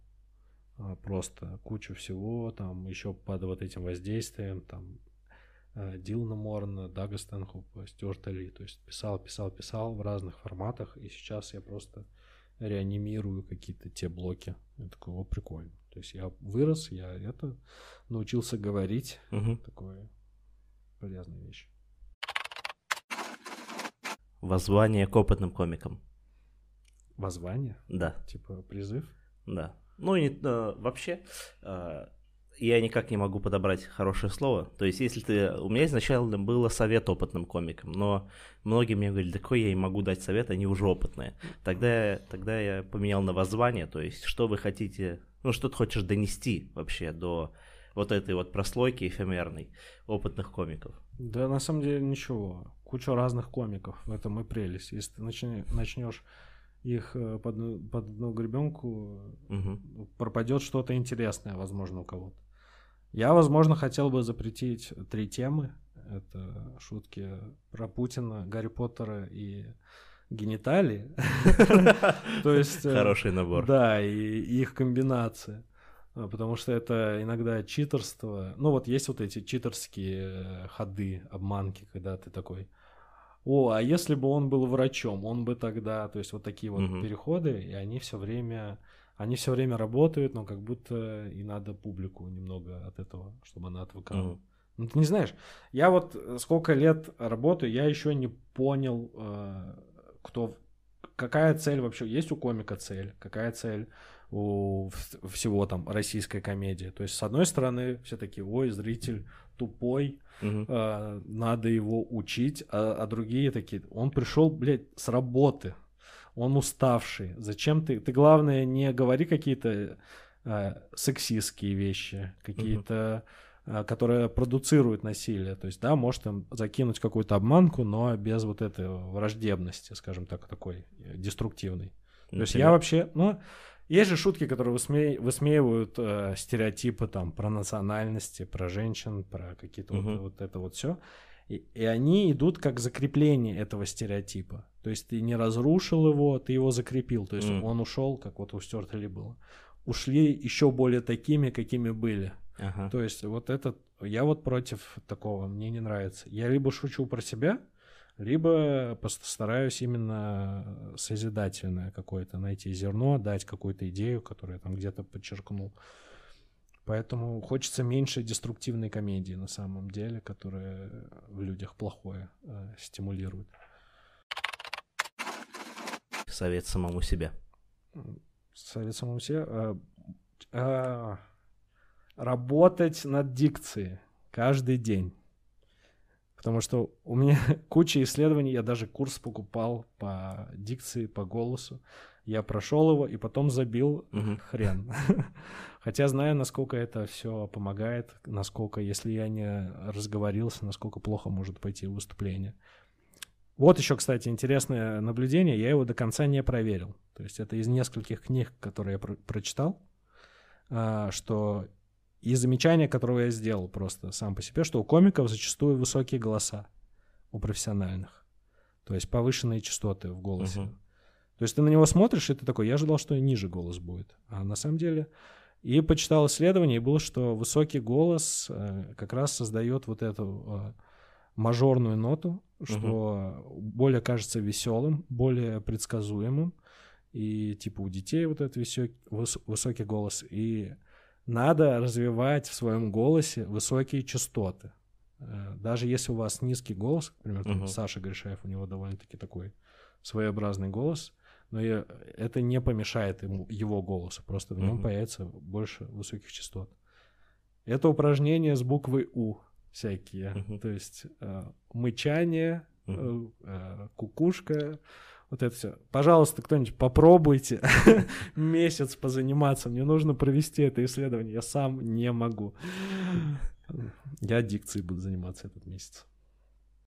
А, Просто кучу всего, там еще под вот этим воздействием, там э, Дилана Морна, Дага Стэнхопа, Стюарта Ли. То есть писал, писал, писал в разных форматах, и сейчас я просто реанимирую какие-то те блоки. Я такой, о, прикольно. То есть я вырос, я это научился говорить. Мгм. Такое полезная вещь. Воззвание к опытным комикам. Воззвание? Да, Типа призыв? да. Ну, и э, вообще, э, я никак не могу подобрать хорошее слово. То есть, если ты... У меня изначально было совет опытным комикам, но многие мне говорили, да какой я им могу дать совет, они уже опытные. Тогда, тогда я поменял на воззвание, то есть, что вы хотите... Ну, что ты хочешь донести вообще до вот этой вот прослойки эфемерной опытных комиков. Да, на самом деле ничего. Куча разных комиков. В этом и прелесть. Если ты начнешь их э, под, под одну гребенку, Мгм. пропадет что-то интересное, возможно, у кого-то. Я, возможно, хотел бы запретить три темы. Это шутки про Путина, Гарри Поттера и гениталии. *laughs* То есть... э, Хороший набор. Да, и их комбинация. А, Потому что это иногда читерство. Ну, вот есть вот эти читерские э, ходы, обманки, когда ты такой, о, а если бы он был врачом, он бы тогда, то есть вот такие вот переходы, и они все время, они все время работают, но как будто и надо публику немного от этого, чтобы она отвыкала. Мгм. Ну, ты не знаешь, я вот э, сколько лет работаю, я еще не понял, э, кто, какая цель вообще, есть у комика цель, какая цель у вс- всего там российской комедии. То есть, с одной стороны, все такие, ой, зритель тупой, э, надо его учить, а, а другие такие, он пришел, блядь, с работы, он уставший, зачем ты, ты главное не говори какие-то э, сексистские вещи, какие-то, э, которые продуцируют насилие, то есть, да, может им закинуть какую-то обманку, но без вот этой враждебности, скажем так, такой э, деструктивной. То есть я вообще, ну, есть же шутки, которые высме- высмеивают э, стереотипы там про национальности, про женщин, про какие-то вот, Мгм. вот это вот все. И, и они идут как закрепление этого стереотипа. То есть ты не разрушил его, ты его закрепил. То есть Мгм. он ушел, как вот у Стюарта Ли было. Ушли еще более такими, какими были. Ага. То есть вот этот, я вот против такого, мне не нравится. Я либо шучу про себя, либо постараюсь именно созидательное какое-то найти зерно, дать какую-то идею, которую я там где-то подчеркнул. Поэтому хочется меньше деструктивной комедии на самом деле, которая в людях плохое э, стимулирует. Совет самому себе. Совет самому себе. А, а, работать над дикцией каждый день. Потому что у меня *laughs* куча исследований, я даже курс покупал по дикции, по голосу. Я прошел его и потом забил Мгм. хрен. *laughs* Хотя знаю, насколько это все помогает, насколько, если я не разговорился, насколько плохо может пойти выступление. Вот еще, кстати, интересное наблюдение. Я его до конца не проверил. То есть это из нескольких книг, которые я про- прочитал, а, что и замечание, которое я сделал просто сам по себе, что у комиков зачастую высокие голоса у профессиональных. То есть повышенные частоты в голосе. Мгм. То есть ты на него смотришь, и ты такой, я ожидал, что ниже голос будет. А на самом деле... И почитал исследование, и было, что высокий голос э, как раз создает вот эту э, мажорную ноту, что более кажется веселым, более предсказуемым. И типа у детей вот этот висё- выс- высокий голос. И надо развивать в своем голосе высокие частоты. Э, Даже если у вас низкий голос, например, там Мгм. Саша Гришаев, у него довольно-таки такой своеобразный голос, но это не помешает ему, его голосу, просто в нем Мгм. появится больше высоких частот. Это упражнение с буквой У всякие, Мгм. то есть э, мычание, э, э, кукушка, вот это все. Пожалуйста, кто-нибудь попробуйте *laughs* месяц позаниматься. Мне нужно провести это исследование. Я сам не могу. Я дикцией буду заниматься этот месяц.